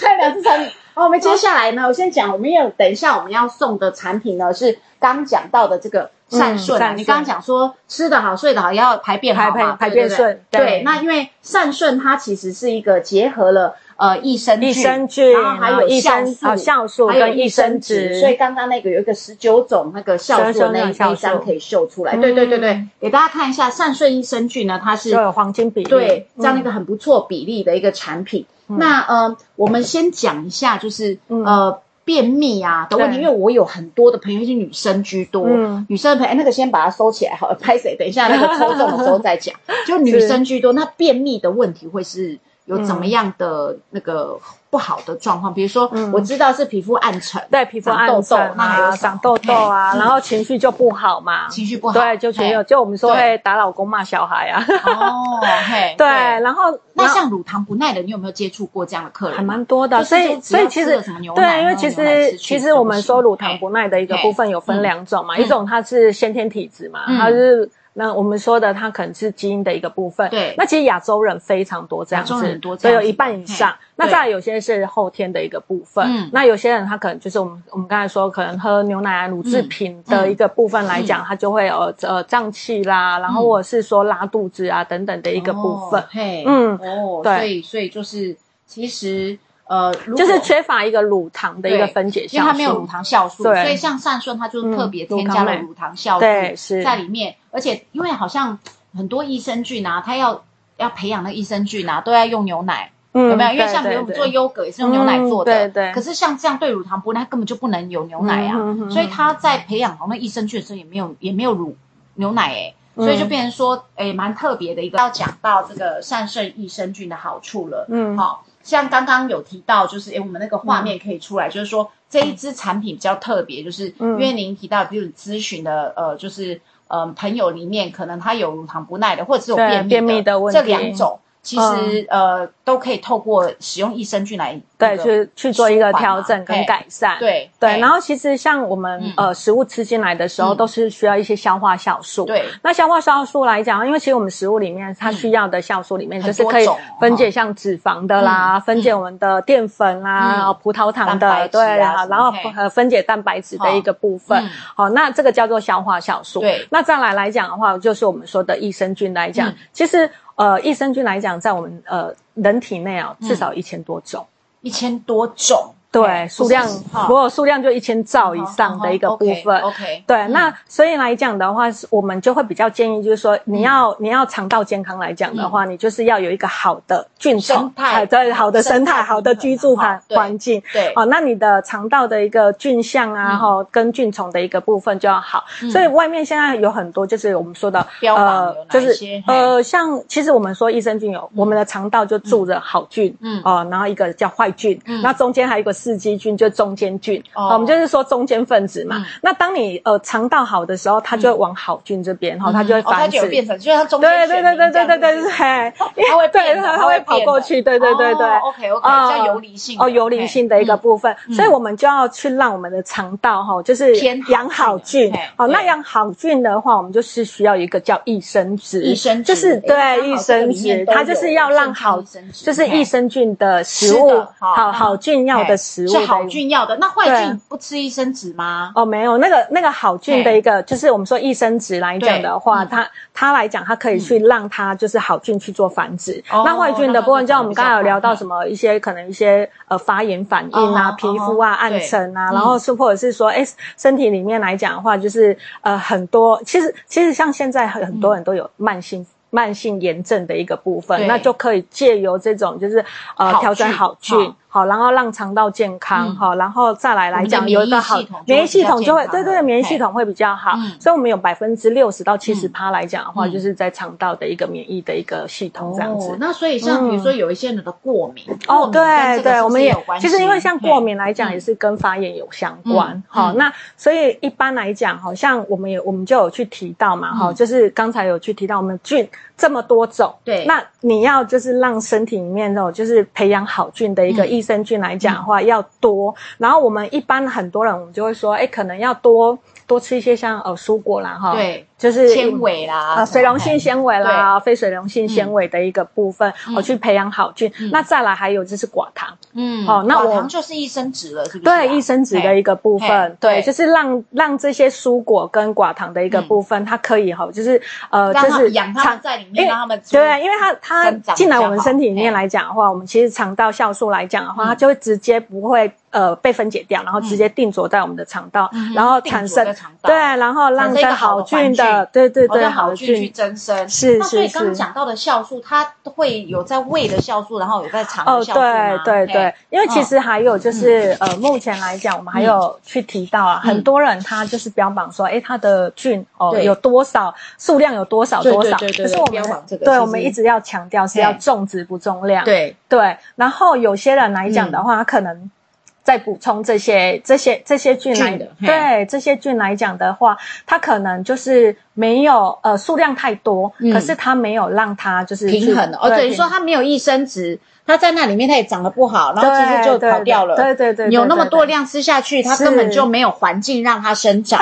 Speaker 2: 再两次产品。好，我们接下来呢，我先讲，我们有等一下我们要送的产品呢，是刚讲到的这个善顺。你刚刚讲说吃得好、睡得好，要排便好
Speaker 3: 嘛？排便顺。
Speaker 2: 对，那因为善顺它其实是一个结合了呃益生
Speaker 3: 益生菌，
Speaker 2: 然后还有
Speaker 3: 酵素、酵素跟益生
Speaker 2: 值。所以刚刚那个有一个十九种那个酵素那一张可以秀出来。对对对对，给大家看一下善顺益生菌呢，它是
Speaker 3: 有黄金比例，
Speaker 2: 对，这样一个很不错比例的一个产品。那呃，我们先讲一下，就是呃便秘啊的问题，因为我有很多的朋友是女生居多，女生的朋友，那个先把它收起来，好，拍谁？等一下那个抽中的时候再讲。就女生居多，那便秘的问题会是有怎么样的那个？不好的状况，比如说，我知道是皮肤暗沉，
Speaker 3: 对，皮肤暗沉啊，长痘痘啊，然后情绪就不好嘛，
Speaker 2: 情绪不好，
Speaker 3: 对，就觉得就我们说会打老公骂小孩啊，
Speaker 2: 哦，嘿，
Speaker 3: 对，然后
Speaker 2: 那像乳糖不耐的，你有没有接触过这样的客人？
Speaker 3: 还蛮多的，所以所以其实对，因为其实其实我们说乳糖不耐的一个部分有分两种嘛，一种它是先天体质嘛，它是。那我们说的，它可能是基因的一个部分。
Speaker 2: 对。
Speaker 3: 那其实亚洲人非常多这样子，所以有一半以上。那再有些是后天的一个部分。嗯。那有些人他可能就是我们我们刚才说，可能喝牛奶啊、乳制品的一个部分来讲，他就会呃呃胀气啦，然后或者是说拉肚子啊等等的一个部分。
Speaker 2: 嘿。嗯。哦。对。所以所以就是其实。呃，
Speaker 3: 就是缺乏一个乳糖的一个分解，
Speaker 2: 因为它没有乳糖酵素，所以像善顺它就特别添加了乳糖酵素在里面，而且因为好像很多益生菌啊，它要要培养那益生菌啊，都要用牛奶，有没有？因为像比如我们做优格也是用牛奶做的，
Speaker 3: 对对。
Speaker 2: 可是像这样对乳糖不耐，根本就不能有牛奶啊，所以它在培养好那益生菌的时候也没有也没有乳牛奶哎，所以就变成说哎蛮特别的一个。要讲到这个善顺益生菌的好处了，嗯，好。像刚刚有提到，就是诶，我们那个画面可以出来，就是说这一支产品比较特别，就是因为您提到，比如咨询的呃，就是呃朋友里面可能他有乳糖不耐的，或者是有便秘的这两种。其实呃都可以透过使用益生菌来
Speaker 3: 对去去做一个调整跟改善。
Speaker 2: 对
Speaker 3: 对然后其实像我们呃食物吃进来的时候都是需要一些消化酵素
Speaker 2: 对。
Speaker 3: 那消化酵素来讲因为其实我们食物里面它需要的酵素里面就是可以分解像脂肪的啦分解我们的淀粉啦葡萄糖的对然后呃分解蛋白质的一个部分好那这个叫做消化酵素
Speaker 2: 对。
Speaker 3: 那再来来讲的话就是我们说的益生菌来讲其实。呃，益生菌来讲，在我们呃人体内啊，至少一千多种，
Speaker 2: 一千多种。
Speaker 3: 对，数量如果数量就一千兆以上的一个部分。
Speaker 2: OK，
Speaker 3: 对，那所以来讲的话，我们就会比较建议，就是说，你要你要肠道健康来讲的话，你就是要有一个好的菌
Speaker 2: 生态，
Speaker 3: 对，好的生态，好的居住环环境。
Speaker 2: 对，
Speaker 3: 哦，那你的肠道的一个菌相啊，哈，跟菌虫的一个部分就要好。所以外面现在有很多，就是我们说的
Speaker 2: 呃，
Speaker 3: 就是呃，像其实我们说益生菌有，我们的肠道就住着好菌，嗯，哦，然后一个叫坏菌，那中间还有一个。四激菌就中间菌，我们就是说中间分子嘛。那当你呃肠道好的时候，它就会往好菌这边，哈它就会繁殖，
Speaker 2: 变成就是中间。对
Speaker 3: 对对对对对对，
Speaker 2: 它会
Speaker 3: 对它会跑过去，对对对对。
Speaker 2: OK OK，叫游离性
Speaker 3: 哦，游离性的一个部分。所以我们就要去让我们的肠道哈，就是养好菌。哦。那养好菌的话，我们就是需要一个叫益生质，
Speaker 2: 益生
Speaker 3: 就是对益生质，它就是要让好，就是益生菌的食物，好好菌要的。
Speaker 2: 是好菌要的，那坏菌不吃益生值吗？
Speaker 3: 哦，没有，那个那个好菌的一个，就是我们说益生值来讲的话，它它来讲，它可以去让它就是好菌去做繁殖。那坏菌的部分，就像我们刚才有聊到什么一些可能一些呃发炎反应啊，皮肤啊暗沉啊，然后是或者是说哎身体里面来讲的话，就是呃很多其实其实像现在很多人都有慢性。慢性炎症的一个部分，那就可以借由这种就是呃调整好菌，好，然后让肠道健康，好，然后再来来讲有一个好
Speaker 2: 免疫系统
Speaker 3: 就会对对免疫系统会比较好，所以我们有百分之六十到七十趴来讲的话，就是在肠道的一个免疫的一个系统这样子。
Speaker 2: 那所以像比如说有一些人的过敏，
Speaker 3: 哦，对对，我们
Speaker 2: 也
Speaker 3: 其实因为像过敏来讲也是跟发炎有相关，好，那所以一般来讲，好像我们也我们就有去提到嘛，哈，就是刚才有去提到我们菌。这么多种，
Speaker 2: 对，
Speaker 3: 那你要就是让身体里面那种就是培养好菌的一个益生菌来讲的话，要多。然后我们一般很多人，我们就会说，哎，可能要多多吃一些像呃蔬果啦，哈，
Speaker 2: 对。
Speaker 3: 就是
Speaker 2: 纤维啦，啊，
Speaker 3: 水溶性纤维啦，非水溶性纤维的一个部分，我去培养好菌。那再来还有就是寡糖，
Speaker 2: 嗯，好，那寡糖就是益生值了，是不是？
Speaker 3: 对，益生值的一个部分，对，就是让让这些蔬果跟寡糖的一个部分，它可以哈，就是呃，就是
Speaker 2: 养它们在里面，让它们
Speaker 3: 对，因为它它进来我们身体里面来讲的话，我们其实肠道酵素来讲的话，它就会直接不会呃被分解掉，然后直接定着在我们的肠道，然后产生对，然后让这好菌的。对对对，
Speaker 2: 好菌去增生。
Speaker 3: 是是是。所以
Speaker 2: 刚刚讲到的酵素，它会有在胃的酵素，然后有在肠的酵素
Speaker 3: 哦，对对对，因为其实还有就是呃，目前来讲，我们还有去提到啊，很多人他就是标榜说，哎，他的菌哦有多少数量有多少多少，可是我们对我们一直要强调是要重质不重量。
Speaker 2: 对。
Speaker 3: 对，然后有些人来讲的话，他可能。再补充这些这些这些菌来，对这些菌来讲的话，它可能就是没有呃数量太多，可是它没有让它就是
Speaker 2: 平衡哦，等于说它没有益生值，它在那里面它也长得不好，然后其实就跑掉了。
Speaker 3: 对对对，
Speaker 2: 有那么多量吃下去，它根本就没有环境让它生长，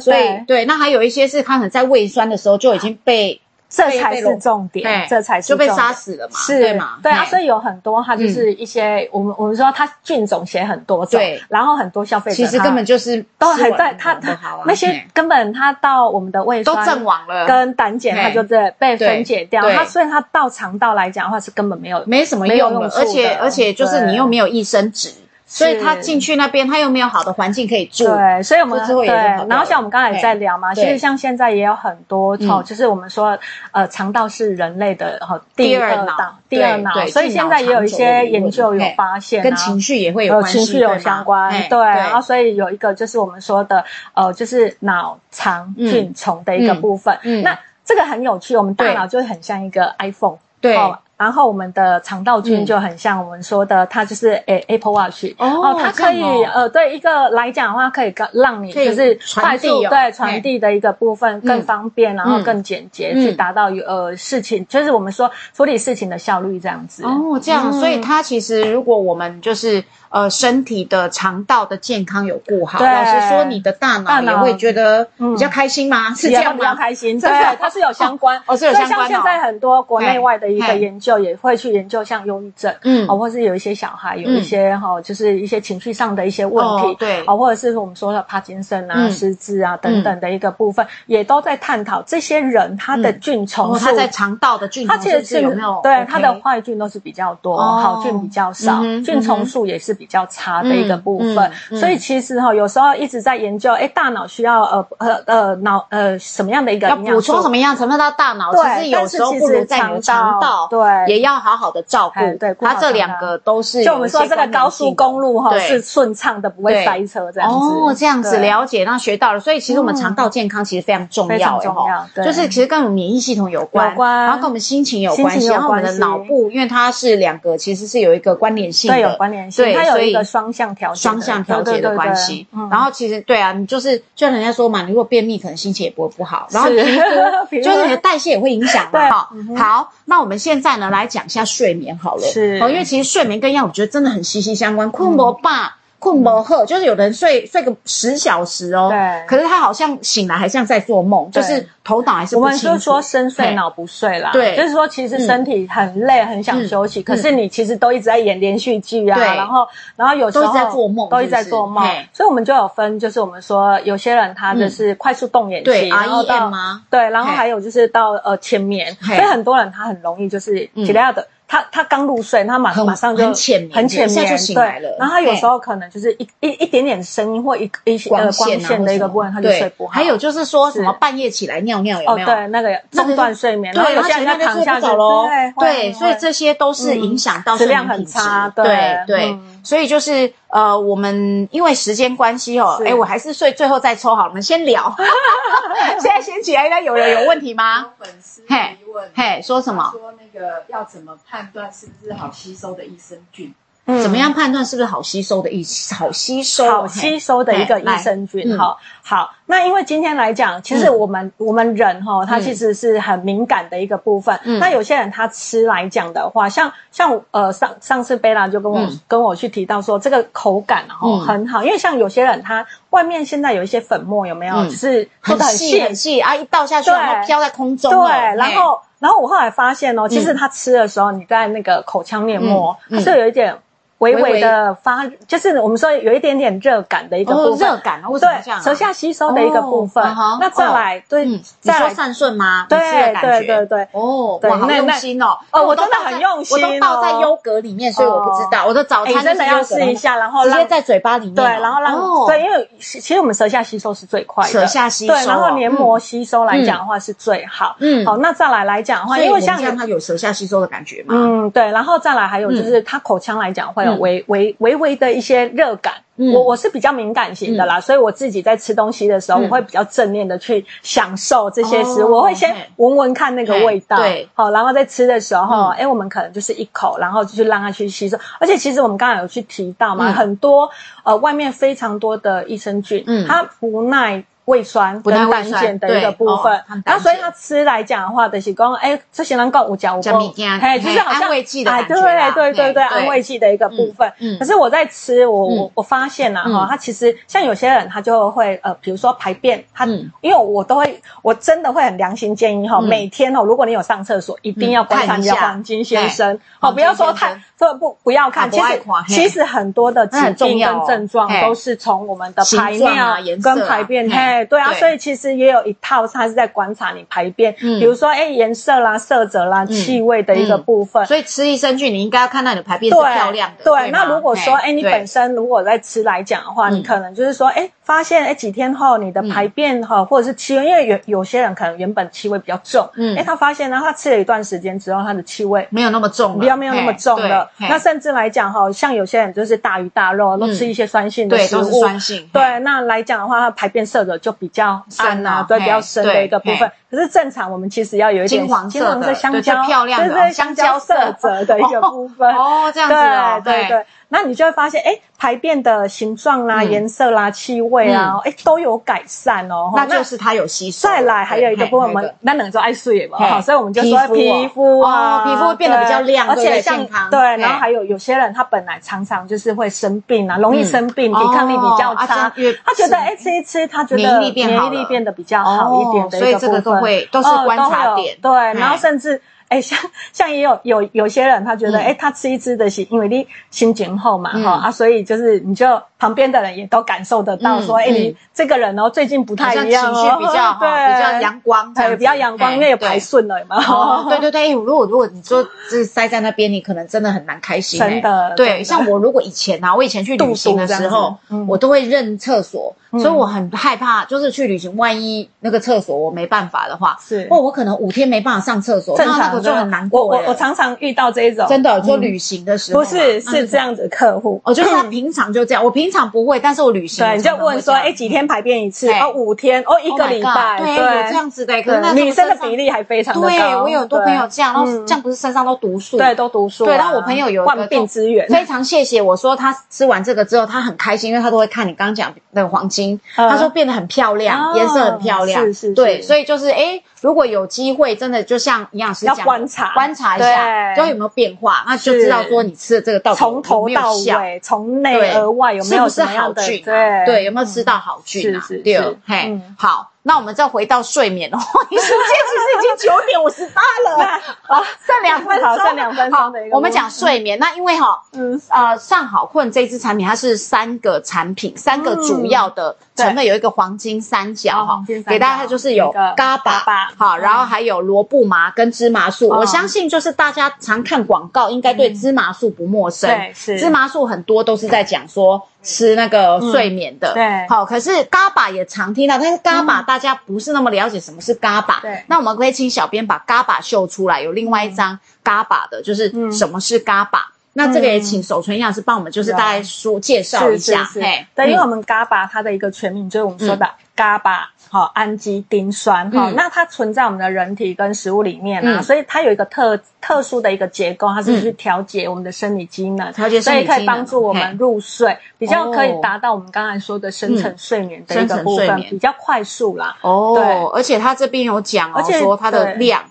Speaker 2: 所以对，那还有一些是它可能在胃酸的时候就已经被。
Speaker 3: 这才是重点，这才是
Speaker 2: 就被杀死了嘛？
Speaker 3: 是
Speaker 2: 嘛？
Speaker 3: 对啊，所以有很多，它就是一些我们我们说它菌种写很多种，对，然后很多消费者
Speaker 2: 其实根本就是
Speaker 3: 都还在，它它那些根本他到我们的胃酸
Speaker 2: 都阵亡了，
Speaker 3: 跟胆碱它就在被分解掉，它所以它到肠道来讲的话是根本没有
Speaker 2: 没什么用的，而且而且就是你又没有益生值。所以他进去那边，他又没有好的环境可以住。
Speaker 3: 对，所以我们对，然后像我们刚才也在聊嘛，其实像现在也有很多哦，就是我们说呃，肠道是人类的哈第二脑，第二脑。所以现在也有一些研究有发现，
Speaker 2: 跟情绪也会有
Speaker 3: 情绪有相关。对，然后所以有一个就是我们说的呃，就是脑肠菌虫的一个部分。那这个很有趣，我们大脑就很像一个 iPhone。
Speaker 2: 对。
Speaker 3: 然后我们的肠道菌就很像我们说的，它就是诶 Apple Watch 哦，它可以呃对一个来讲的话，可以让你就是快速对传递的一个部分更方便，然后更简洁，去达到呃事情，就是我们说处理事情的效率这样子。
Speaker 2: 哦，这样，所以它其实如果我们就是。呃，身体的肠道的健康有顾好，老实说，你的大脑也会觉得比较开心吗？是这样吗？
Speaker 3: 比较开心，对，它是有相关。
Speaker 2: 哦，是有相关。
Speaker 3: 像现在很多国内外的一个研究也会去研究，像忧郁症，嗯，哦，或是有一些小孩有一些哈，就是一些情绪上的一些问题，
Speaker 2: 对，
Speaker 3: 哦，或者是我们说的帕金森啊、失智啊等等的一个部分，也都在探讨这些人他的菌虫，
Speaker 2: 他在肠道的菌，
Speaker 3: 他其实是有没有？对，他的坏菌都是比较多，好菌比较少，菌虫数也是比。较差的一个部分，所以其实哈，有时候一直在研究，哎，大脑需要呃呃呃脑呃什么样的一个
Speaker 2: 要补充什么样成分到大脑？其实有时候不如在你的肠道，
Speaker 3: 对，
Speaker 2: 也要好好的照顾。对，它这两个都是
Speaker 3: 就我们说这个高速公路哈是顺畅的，不会塞车这样子。哦，
Speaker 2: 这样子了解，那学到了。所以其实我们肠道健康其实非常重要，
Speaker 3: 重要，
Speaker 2: 就是其实跟我们免疫系统有关，然后跟我们心情有关系，然后我们的脑部，因为它是两个，其实是有一个关联性的，
Speaker 3: 有关联性，对，它有一个双向调节。
Speaker 2: 双向调节的关系，然后其实对啊，你就是就像人家说嘛，你如果便秘，可能心情也不会不好，然后皮肤 就是你的代谢也会影响嘛。好，好，那我们现在呢来讲一下睡眠好了，
Speaker 3: 是，哦
Speaker 2: 因为其实睡眠跟药，我觉得真的很息息相关，困不罢。困不喝，就是有人睡睡个十小时哦，
Speaker 3: 对，
Speaker 2: 可是他好像醒来还像在做梦，就是头脑还是不清楚。
Speaker 3: 我们就说深睡脑不睡啦，
Speaker 2: 对，
Speaker 3: 就是说其实身体很累，很想休息，可是你其实都一直在演连续剧啊，然后然后有时候
Speaker 2: 都在做梦，
Speaker 3: 都一直在做梦，所以我们就有分，就是我们说有些人他就是快速动眼期，
Speaker 2: 然
Speaker 3: 后
Speaker 2: 到？
Speaker 3: 对，然后还有就是到呃前面，所以很多人他很容易就是起来的。他他刚入睡，他马马上就
Speaker 2: 很浅眠，
Speaker 3: 很浅眠
Speaker 2: 就醒来了。
Speaker 3: 然后他有时候可能就是一一一点点声音或一一些光线的一个部分，他就睡不好。
Speaker 2: 还有就是说什么半夜起来尿尿有没有？
Speaker 3: 对，那个中断睡眠，
Speaker 2: 对，
Speaker 3: 有些人躺下
Speaker 2: 去喽。对，所以这些都是影响到
Speaker 3: 质量很差。对
Speaker 2: 对，所以就是呃，我们因为时间关系哦，哎，我还是睡最后再抽好了，我们先聊。现在先起来，那有人有问题吗？
Speaker 4: 粉丝提问，
Speaker 2: 嘿，说什么？
Speaker 4: 说那个要怎么判断是不是好吸收的益生菌？
Speaker 2: 怎么样判断是不是好吸收的益好吸收
Speaker 3: 好吸收的一个益生菌？哈，好。那因为今天来讲，其实我们我们人哈，它其实是很敏感的一个部分。那有些人他吃来讲的话，像像呃上上次贝拉就跟我跟我去提到说，这个口感哦很好，因为像有些人他外面现在有一些粉末有没有？就是
Speaker 2: 很细很细啊，一倒下去然后飘在空中。
Speaker 3: 对，然后然后我后来发现哦，其实他吃的时候，你在那个口腔黏膜是有一点。微微的发，就是我们说有一点点热感的一个部
Speaker 2: 分，热感啊，为什么这样？
Speaker 3: 舌下吸收的一个部分。那再来，对，
Speaker 2: 再说善顺吗？
Speaker 3: 对对对对。
Speaker 2: 哦，哇，好用心哦！
Speaker 3: 哦，我真的很用心，
Speaker 2: 我都倒在优格里面，所以我不知道。我的早餐
Speaker 3: 真的要试一下，然后
Speaker 2: 直接在嘴巴里面。
Speaker 3: 对，然后让对，因为其实我们舌下吸收是最快的，
Speaker 2: 舌下吸收。
Speaker 3: 对，然后黏膜吸收来讲的话是最好。嗯，好，那再来来讲的话，因为像
Speaker 2: 它有舌下吸收的感觉嘛。
Speaker 3: 嗯，对，然后再来还有就是它口腔来讲会有微微。微微的一些热感，我我是比较敏感型的啦，所以我自己在吃东西的时候，我会比较正面的去享受这些食物，我会先闻闻看那个味道，
Speaker 2: 对，
Speaker 3: 好，然后在吃的时候，哎，我们可能就是一口，然后就去让它去吸收。而且其实我们刚才有去提到嘛，很多呃外面非常多的益生菌，嗯，它不耐。胃酸跟胆碱的一个部分，然后所以他吃来讲的话，就是讲，哎，这些人讲五加五
Speaker 2: 够，
Speaker 3: 哎，就是好像
Speaker 2: 安慰剂的感觉，
Speaker 3: 对对对对，安慰剂的一个部分。可是我在吃，我我我发现呐，哈，他其实像有些人，他就会呃，比如说排便，他因为我都会，我真的会很良心建议哈，每天哦，如果你有上厕所，一定要观察一下。黄金先生，好，不要说太，说不不要看，其实其实很多的疾病跟症状都是从我们的排尿跟排便。嘿。对啊，所以其实也有一套，它是在观察你排便，比如说，哎，颜色啦、色泽啦、气味的一个部分。
Speaker 2: 所以吃益生菌，你应该要看到你的排便是漂亮的。
Speaker 3: 对，那如果说，哎，你本身如果在吃来讲的话，你可能就是说，哎。发现哎，几天后你的排便哈，或者是气味，因为有有些人可能原本气味比较重，嗯，哎，他发现呢，他吃了一段时间之后，他的气味
Speaker 2: 没有那么重，
Speaker 3: 比较没有那么重了。那甚至来讲哈，像有些人就是大鱼大肉，都吃一些酸性的食物，
Speaker 2: 对，都是酸性。
Speaker 3: 对，那来讲的话，它排便色泽就比较深啊，对，比较深的一个部分。可是正常，我们其实要有一点
Speaker 2: 金黄色
Speaker 3: 的香蕉
Speaker 2: 漂亮的
Speaker 3: 香蕉色泽的一个部分。
Speaker 2: 哦，这样子，
Speaker 3: 对对对。那你就会发现，哎，排便的形状啦、颜色啦、气味啊，哎，都有改善哦。
Speaker 2: 那就是它有吸收。
Speaker 3: 再来，还有一个部分，我们那能说爱睡嘛？好，所以我们就说皮肤啊，
Speaker 2: 皮肤会变得比较亮，而且像
Speaker 3: 对，然后还有有些人他本来常常就是会生病啊，容易生病，抵抗力比较差。他觉得哎吃一吃，他觉得免疫力变得比较好一点的一个部分，
Speaker 2: 都会都是观察点。
Speaker 3: 对，然后甚至。哎，像像也有有有些人，他觉得，哎，他吃一吃的是因为你心情好嘛，哈啊，所以就是你就旁边的人也都感受得到，说，哎，你这个人哦，最近不太一样，
Speaker 2: 情绪比较 对，比较阳光，
Speaker 3: 对，比较阳光，因为有排顺了，有没有？
Speaker 2: 对对对，如果如果你说是塞在那边，你可能真的很难开心，
Speaker 3: 真的。
Speaker 2: 对，像我如果以前啊，我以前去旅行的时候，我都会认厕所。所以我很害怕，就是去旅行，万一那个厕所我没办法的话，
Speaker 3: 是，
Speaker 2: 或我可能五天没办法上厕所，那我就很难过。
Speaker 3: 我我我常常遇到这一种，
Speaker 2: 真的，做旅行的时候，
Speaker 3: 不是是这样子客户，
Speaker 2: 我就是他平常就这样，我平常不会，但是我旅行，
Speaker 3: 对，你就问说，哎，几天排便一次？哦，五天，哦，一个礼拜，
Speaker 2: 对，有这样子的，可能
Speaker 3: 女生的比例还非常高。
Speaker 2: 对，我有很多朋友这样，然后这样不是身上都毒素，
Speaker 3: 对，都毒素。
Speaker 2: 对，然后我朋友有
Speaker 3: 万病之源，
Speaker 2: 非常谢谢我说他吃完这个之后，他很开心，因为他都会看你刚刚讲那个黄金，他说变得。很漂亮，颜色很漂亮，
Speaker 3: 是是，
Speaker 2: 对，所以就是哎，如果有机会，真的就像营养师讲，
Speaker 3: 观察。
Speaker 2: 观察一下，都有没有变化，那就知道说你吃的这个到底
Speaker 3: 从头到尾，从内而外有没有
Speaker 2: 是不是好菌？对对，有没有吃到好菌啊？对，嘿，好。那我们再回到睡眠哦，你时间其实已经九点五十八了，啊，剩两分钟，
Speaker 3: 剩两分钟的一个。
Speaker 2: 我们讲睡眠，那因为哈，嗯呃，上好困这支产品它是三个产品，三个主要的成分有一个黄金三角哈，给大家就是有嘎巴，好，然后还有罗布麻跟芝麻素。我相信就是大家常看广告，应该对芝麻素不陌生，
Speaker 3: 对，是
Speaker 2: 芝麻素很多都是在讲说。吃那个睡眠的，
Speaker 3: 对，
Speaker 2: 好，可是嘎巴也常听到，但是嘎巴大家不是那么了解什么是嘎巴，
Speaker 3: 对，
Speaker 2: 那我们可以请小编把嘎巴秀出来，有另外一张嘎巴的，就是什么是嘎巴，那这个也请守存营养师帮我们就是大概说介绍一下，
Speaker 3: 对，因为我们嘎巴它的一个全名就是我们说的嘎巴。哈，氨基丁酸哈，那它存在我们的人体跟食物里面啊，所以它有一个特特殊的一个结构，它是去调节我们的生理机能，
Speaker 2: 调节
Speaker 3: 所以可以帮助我们入睡，比较可以达到我们刚才说的深层睡眠的一个部分，比较快速啦。
Speaker 2: 哦，对，而且它这边有讲哦，说它的量，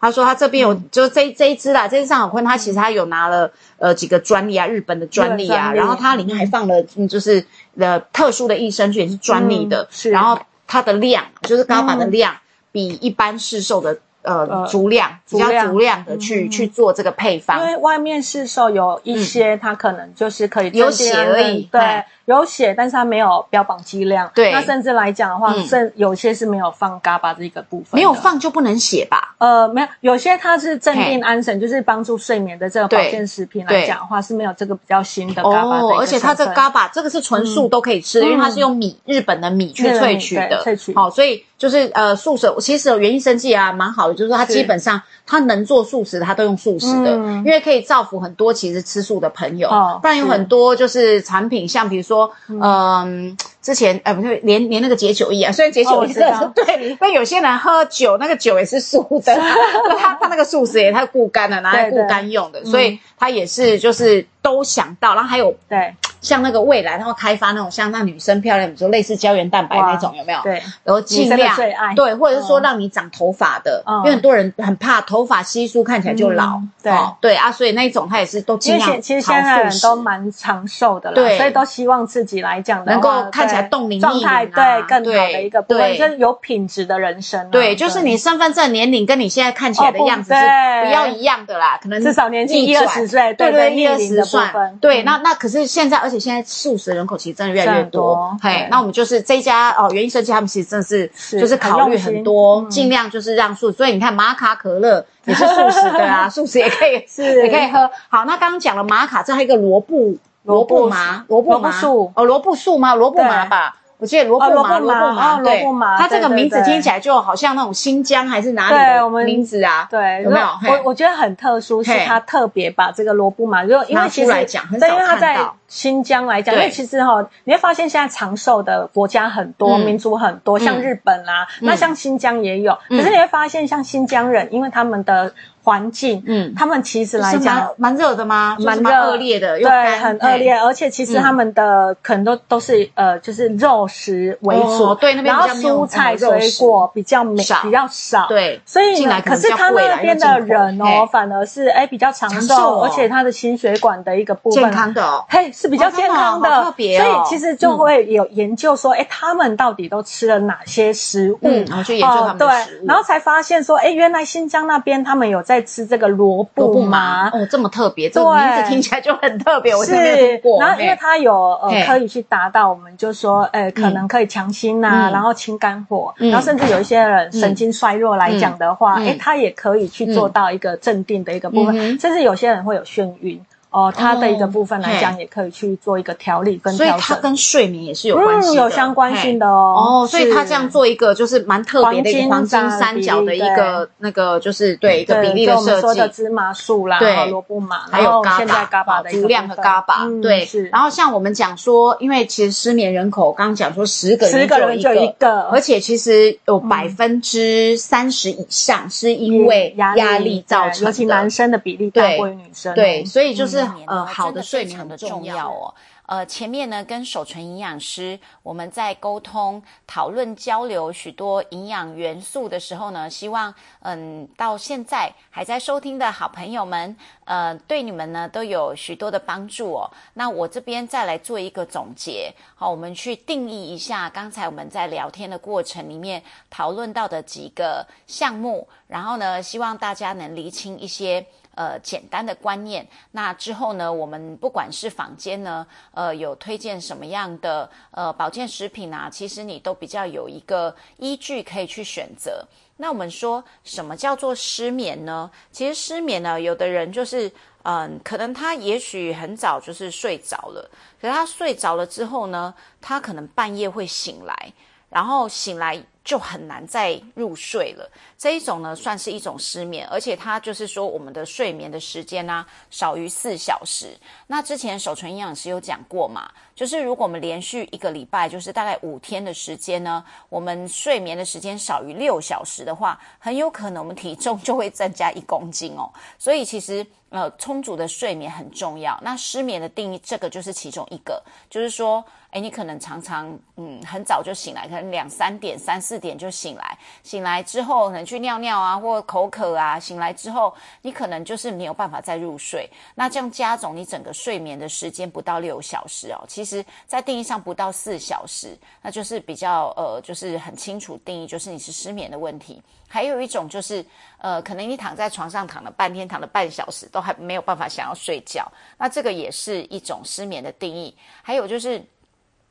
Speaker 2: 他说他这边有，就这这一支啦，这支上好坤，他其实他有拿了呃几个专利啊，日本的专利啊，然后它里面还放了就是呃特殊的益生菌也是专利的，然后。它的量就是高把的量，比一般市售的呃足量比较足量的去去做这个配方，
Speaker 3: 因为外面市售有一些它可能就是可以
Speaker 2: 有写而已，
Speaker 3: 对。有写，但是它没有标榜剂量。
Speaker 2: 对，
Speaker 3: 那甚至来讲的话，甚有些是没有放嘎巴这个部分。
Speaker 2: 没有放就不能写吧？
Speaker 3: 呃，没有，有些它是镇定安神，就是帮助睡眠的这个保健食品来讲的话，是没有这个比较新的嘎巴的。哦，
Speaker 2: 而且它这嘎巴这个是纯素都可以吃，因为它是用米日本的米去萃取的。
Speaker 3: 萃取。
Speaker 2: 好，所以就是呃素食，其实有原因生计啊，蛮好的，就是说它基本上它能做素食，它都用素食的，因为可以造福很多其实吃素的朋友。哦。不然有很多就是产品，像比如说呃。嗯，之前呃不是连连那个解酒液啊，虽然解酒液是对，但有些人喝酒那个酒也是素的，他他那个素食也他固肝的，拿来固肝用的，所以他也是就是都想到，然后还有
Speaker 3: 对。
Speaker 2: 像那个未来，他会开发那种像让女生漂亮，比如说类似胶原蛋白那种，有没有？
Speaker 3: 对，
Speaker 2: 然后尽量对，或者是说让你长头发的，因为很多人很怕头发稀疏，看起来就老。
Speaker 3: 对
Speaker 2: 对啊，所以那一种他也是都尽量。
Speaker 3: 其实现在人都蛮长寿的了，对，所以都希望自己来讲
Speaker 2: 能够看起来冻龄
Speaker 3: 状态对更好的一个部分，就是有品质的人生。
Speaker 2: 对，就是你身份证年龄跟你现在看起来的样子是不要一样的啦，可能
Speaker 3: 至少年轻一二十岁，
Speaker 2: 对
Speaker 3: 对，
Speaker 2: 一二十算。对，那那可是现在，而且现在素食。人口其实真的越来越多，嘿，那我们就是这家哦，原因设计他们其实真的是就是考虑很多，尽量就是让素，所以你看玛卡可乐也是素食的啊，素食也可以，
Speaker 3: 是
Speaker 2: 也可以喝。好，那刚刚讲了玛卡，这还有一个萝卜萝卜麻萝卜麻
Speaker 3: 素
Speaker 2: 哦，萝卜素吗？萝卜麻吧。我记得罗布麻，罗布麻，对，它这个名字听起来就好像那种新疆还是哪里的名字啊？
Speaker 3: 对，
Speaker 2: 有没有？
Speaker 3: 我我觉得很特殊，是它特别把这个罗布麻，就因为其实
Speaker 2: 对，
Speaker 3: 因为它在新疆来讲，因为其实哈，你会发现现在长寿的国家很多，民族很多，像日本啊，那像新疆也有，可是你会发现像新疆人，因为他们的。环境，嗯，他们其实来讲
Speaker 2: 蛮热的吗？
Speaker 3: 蛮
Speaker 2: 恶劣的，
Speaker 3: 对，很恶劣。而且其实他们的可能都都是呃，就是肉食为主，
Speaker 2: 对，那边
Speaker 3: 然后蔬菜水果比较美，比较少，
Speaker 2: 对。
Speaker 3: 所以可是他那边的人哦，反而是哎比较长寿，而且他的心血管的一个部分
Speaker 2: 健康的，
Speaker 3: 嘿是比较健康的，
Speaker 2: 特别。
Speaker 3: 所以其实就会有研究说，哎，他们到底都吃了哪些食物？
Speaker 2: 然后去研究他们的食
Speaker 3: 物，然后才发现说，哎，原来新疆那边他们有在吃这个萝。卜吗？
Speaker 2: 哦，这么特别，这个名字听起来就很特别。我
Speaker 3: 是
Speaker 2: 听过，
Speaker 3: 然后因为它有呃，可以去达到，我们就说，呃，可能可以强心呐，然后清肝火，然后甚至有一些人神经衰弱来讲的话，哎，它也可以去做到一个镇定的一个部分，甚至有些人会有眩晕。哦，它的一个部分来讲，也可以去做一个调理跟调整，
Speaker 2: 所以它跟睡眠也是有关系
Speaker 3: 的，有相关性的哦。
Speaker 2: 哦，所以它这样做一个就是蛮特别的一个黄金三角的一个那个就是对一个比例的设计。
Speaker 3: 说的芝麻素啦，
Speaker 2: 对，
Speaker 3: 萝卜麻，
Speaker 2: 还有
Speaker 3: 现在嘎巴的
Speaker 2: 足量和嘎巴，对。然后像我们讲说，因为其实失眠人口刚刚讲说十个
Speaker 3: 十个人就一个，
Speaker 2: 而且其实有百分之三十以上是因为压力造成的，
Speaker 3: 尤其男生的比例大过于女生。
Speaker 2: 对，所以就是呃好。的睡眠很重要哦。
Speaker 1: 呃，前面呢跟守纯营养师我们在沟通、讨论、交流许多营养元素的时候呢，希望嗯，到现在还在收听的好朋友们，呃，对你们呢都有许多的帮助哦。那我这边再来做一个总结，好，我们去定义一下刚才我们在聊天的过程里面讨论到的几个项目，然后呢，希望大家能厘清一些。呃，简单的观念。那之后呢，我们不管是坊间呢，呃，有推荐什么样的呃保健食品啊，其实你都比较有一个依据可以去选择。那我们说什么叫做失眠呢？其实失眠呢，有的人就是嗯，可能他也许很早就是睡着了，可是他睡着了之后呢，他可能半夜会醒来，然后醒来。就很难再入睡了。这一种呢，算是一种失眠，而且它就是说，我们的睡眠的时间呢少于四小时。那之前守纯营养师有讲过嘛，就是如果我们连续一个礼拜，就是大概五天的时间呢，我们睡眠的时间少于六小时的话，很有可能我们体重就会增加一公斤哦。所以其实呃，充足的睡眠很重要。那失眠的定义，这个就是其中一个，就是说。哎，你可能常常嗯很早就醒来，可能两三点、三四点就醒来。醒来之后呢去尿尿啊，或口渴啊。醒来之后，你可能就是没有办法再入睡。那这样加总你整个睡眠的时间不到六小时哦。其实，在定义上不到四小时，那就是比较呃，就是很清楚定义，就是你是失眠的问题。还有一种就是呃，可能你躺在床上躺了半天，躺了半小时都还没有办法想要睡觉，那这个也是一种失眠的定义。还有就是。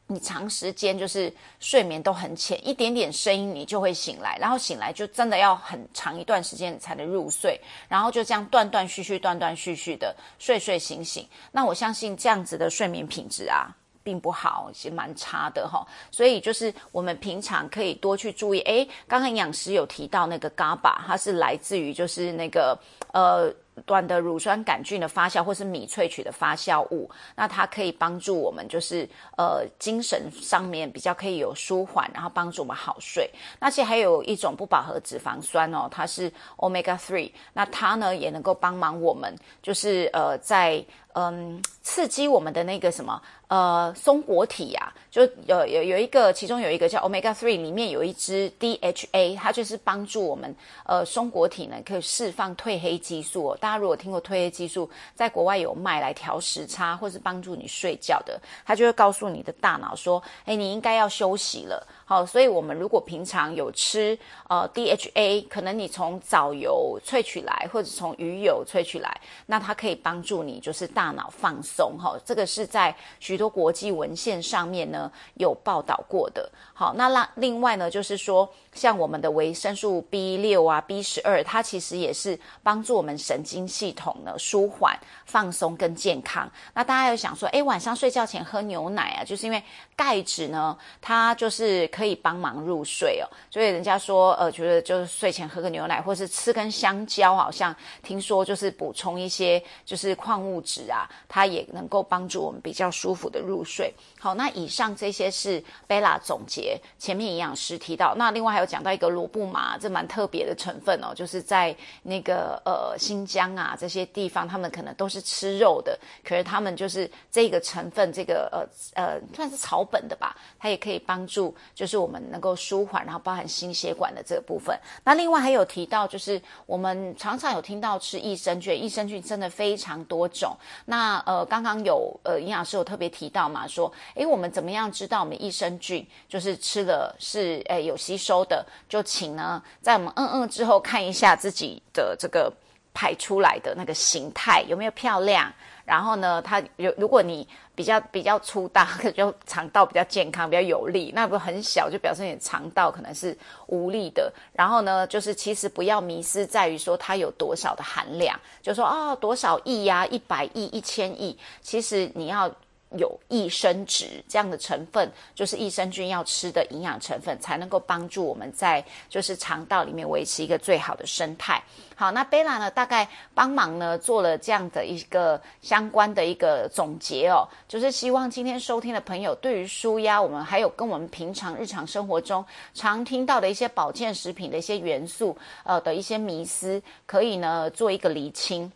Speaker 1: 你长时间就是睡眠都很浅，一点点声音你就会醒来，然后醒来就真的要很长一段时间才能入睡，然后就这样断断续续、断断续续的睡睡醒醒。那我相信这样子的睡眠品质啊，并不好，其实蛮差的哈。所以就是我们平常可以多去注意。诶，刚刚营养师有提到那个 GABA，它是来自于就是那个呃。短的乳酸杆菌的发酵，或是米萃取的发酵物，那它可以帮助我们，就是呃精神上面比较可以有舒缓，然后帮助我们好睡。那其实还有一种不饱和脂肪酸哦，它是 omega three，那它呢也能够帮忙我们，就是呃在。嗯，刺激我们的那个什么呃松果体呀，就有有有一个，其中有一个叫 omega three，里面有一支 DHA，它就是帮助我们呃松果体呢可以释放褪黑激素。哦大家如果听过褪黑激素，在国外有卖来调时差或是帮助你睡觉的，它就会告诉你的大脑说，哎，你应该要休息了。好，所以我们如果平常有吃呃 DHA，可能你从藻油萃取来，或者从鱼油萃取来，那它可以帮助你就是大脑放松哈。这个是在许多国际文献上面呢有报道过的。好，那另另外呢就是说，像我们的维生素 B 六啊、B 十二，它其实也是帮助我们神经系统呢舒缓、放松跟健康。那大家有想说，哎，晚上睡觉前喝牛奶啊，就是因为钙质呢，它就是。可以帮忙入睡哦，所以人家说，呃，觉得就是睡前喝个牛奶，或是吃根香蕉，好像听说就是补充一些就是矿物质啊，它也能够帮助我们比较舒服的入睡。好，那以上这些是贝拉总结前面营养师提到，那另外还有讲到一个罗布玛，这蛮特别的成分哦，就是在那个呃新疆啊这些地方，他们可能都是吃肉的，可是他们就是这个成分，这个呃呃算是草本的吧，它也可以帮助就是我们能够舒缓，然后包含心血管的这个部分。那另外还有提到，就是我们常常有听到吃益生菌，益生菌真的非常多种。那呃刚刚有呃营养师有特别提到嘛，说。诶，我们怎么样知道我们益生菌就是吃了是诶有吸收的？就请呢，在我们嗯嗯之后看一下自己的这个排出来的那个形态有没有漂亮。然后呢，它有如果你比较比较粗大，就肠道比较健康、比较有力；那不很小，就表示你肠道可能是无力的。然后呢，就是其实不要迷失在于说它有多少的含量，就说哦多少亿呀、一百亿、一千亿，其实你要。有益生值这样的成分，就是益生菌要吃的营养成分，才能够帮助我们在就是肠道里面维持一个最好的生态。好，那贝拉呢，大概帮忙呢做了这样的一个相关的一个总结哦，就是希望今天收听的朋友，对于舒压，我们还有跟我们平常日常生活中常听到的一些保健食品的一些元素，呃的一些迷思，可以呢做一个厘清。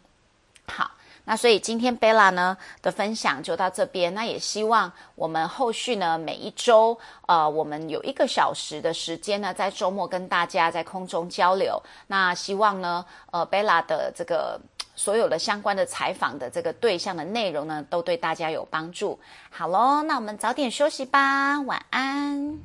Speaker 1: 好。那所以今天贝拉呢的分享就到这边。那也希望我们后续呢每一周，呃，我们有一个小时的时间呢，在周末跟大家在空中交流。那希望呢，呃，贝拉的这个所有的相关的采访的这个对象的内容呢，都对大家有帮助。好喽，那我们早点休息吧，晚安。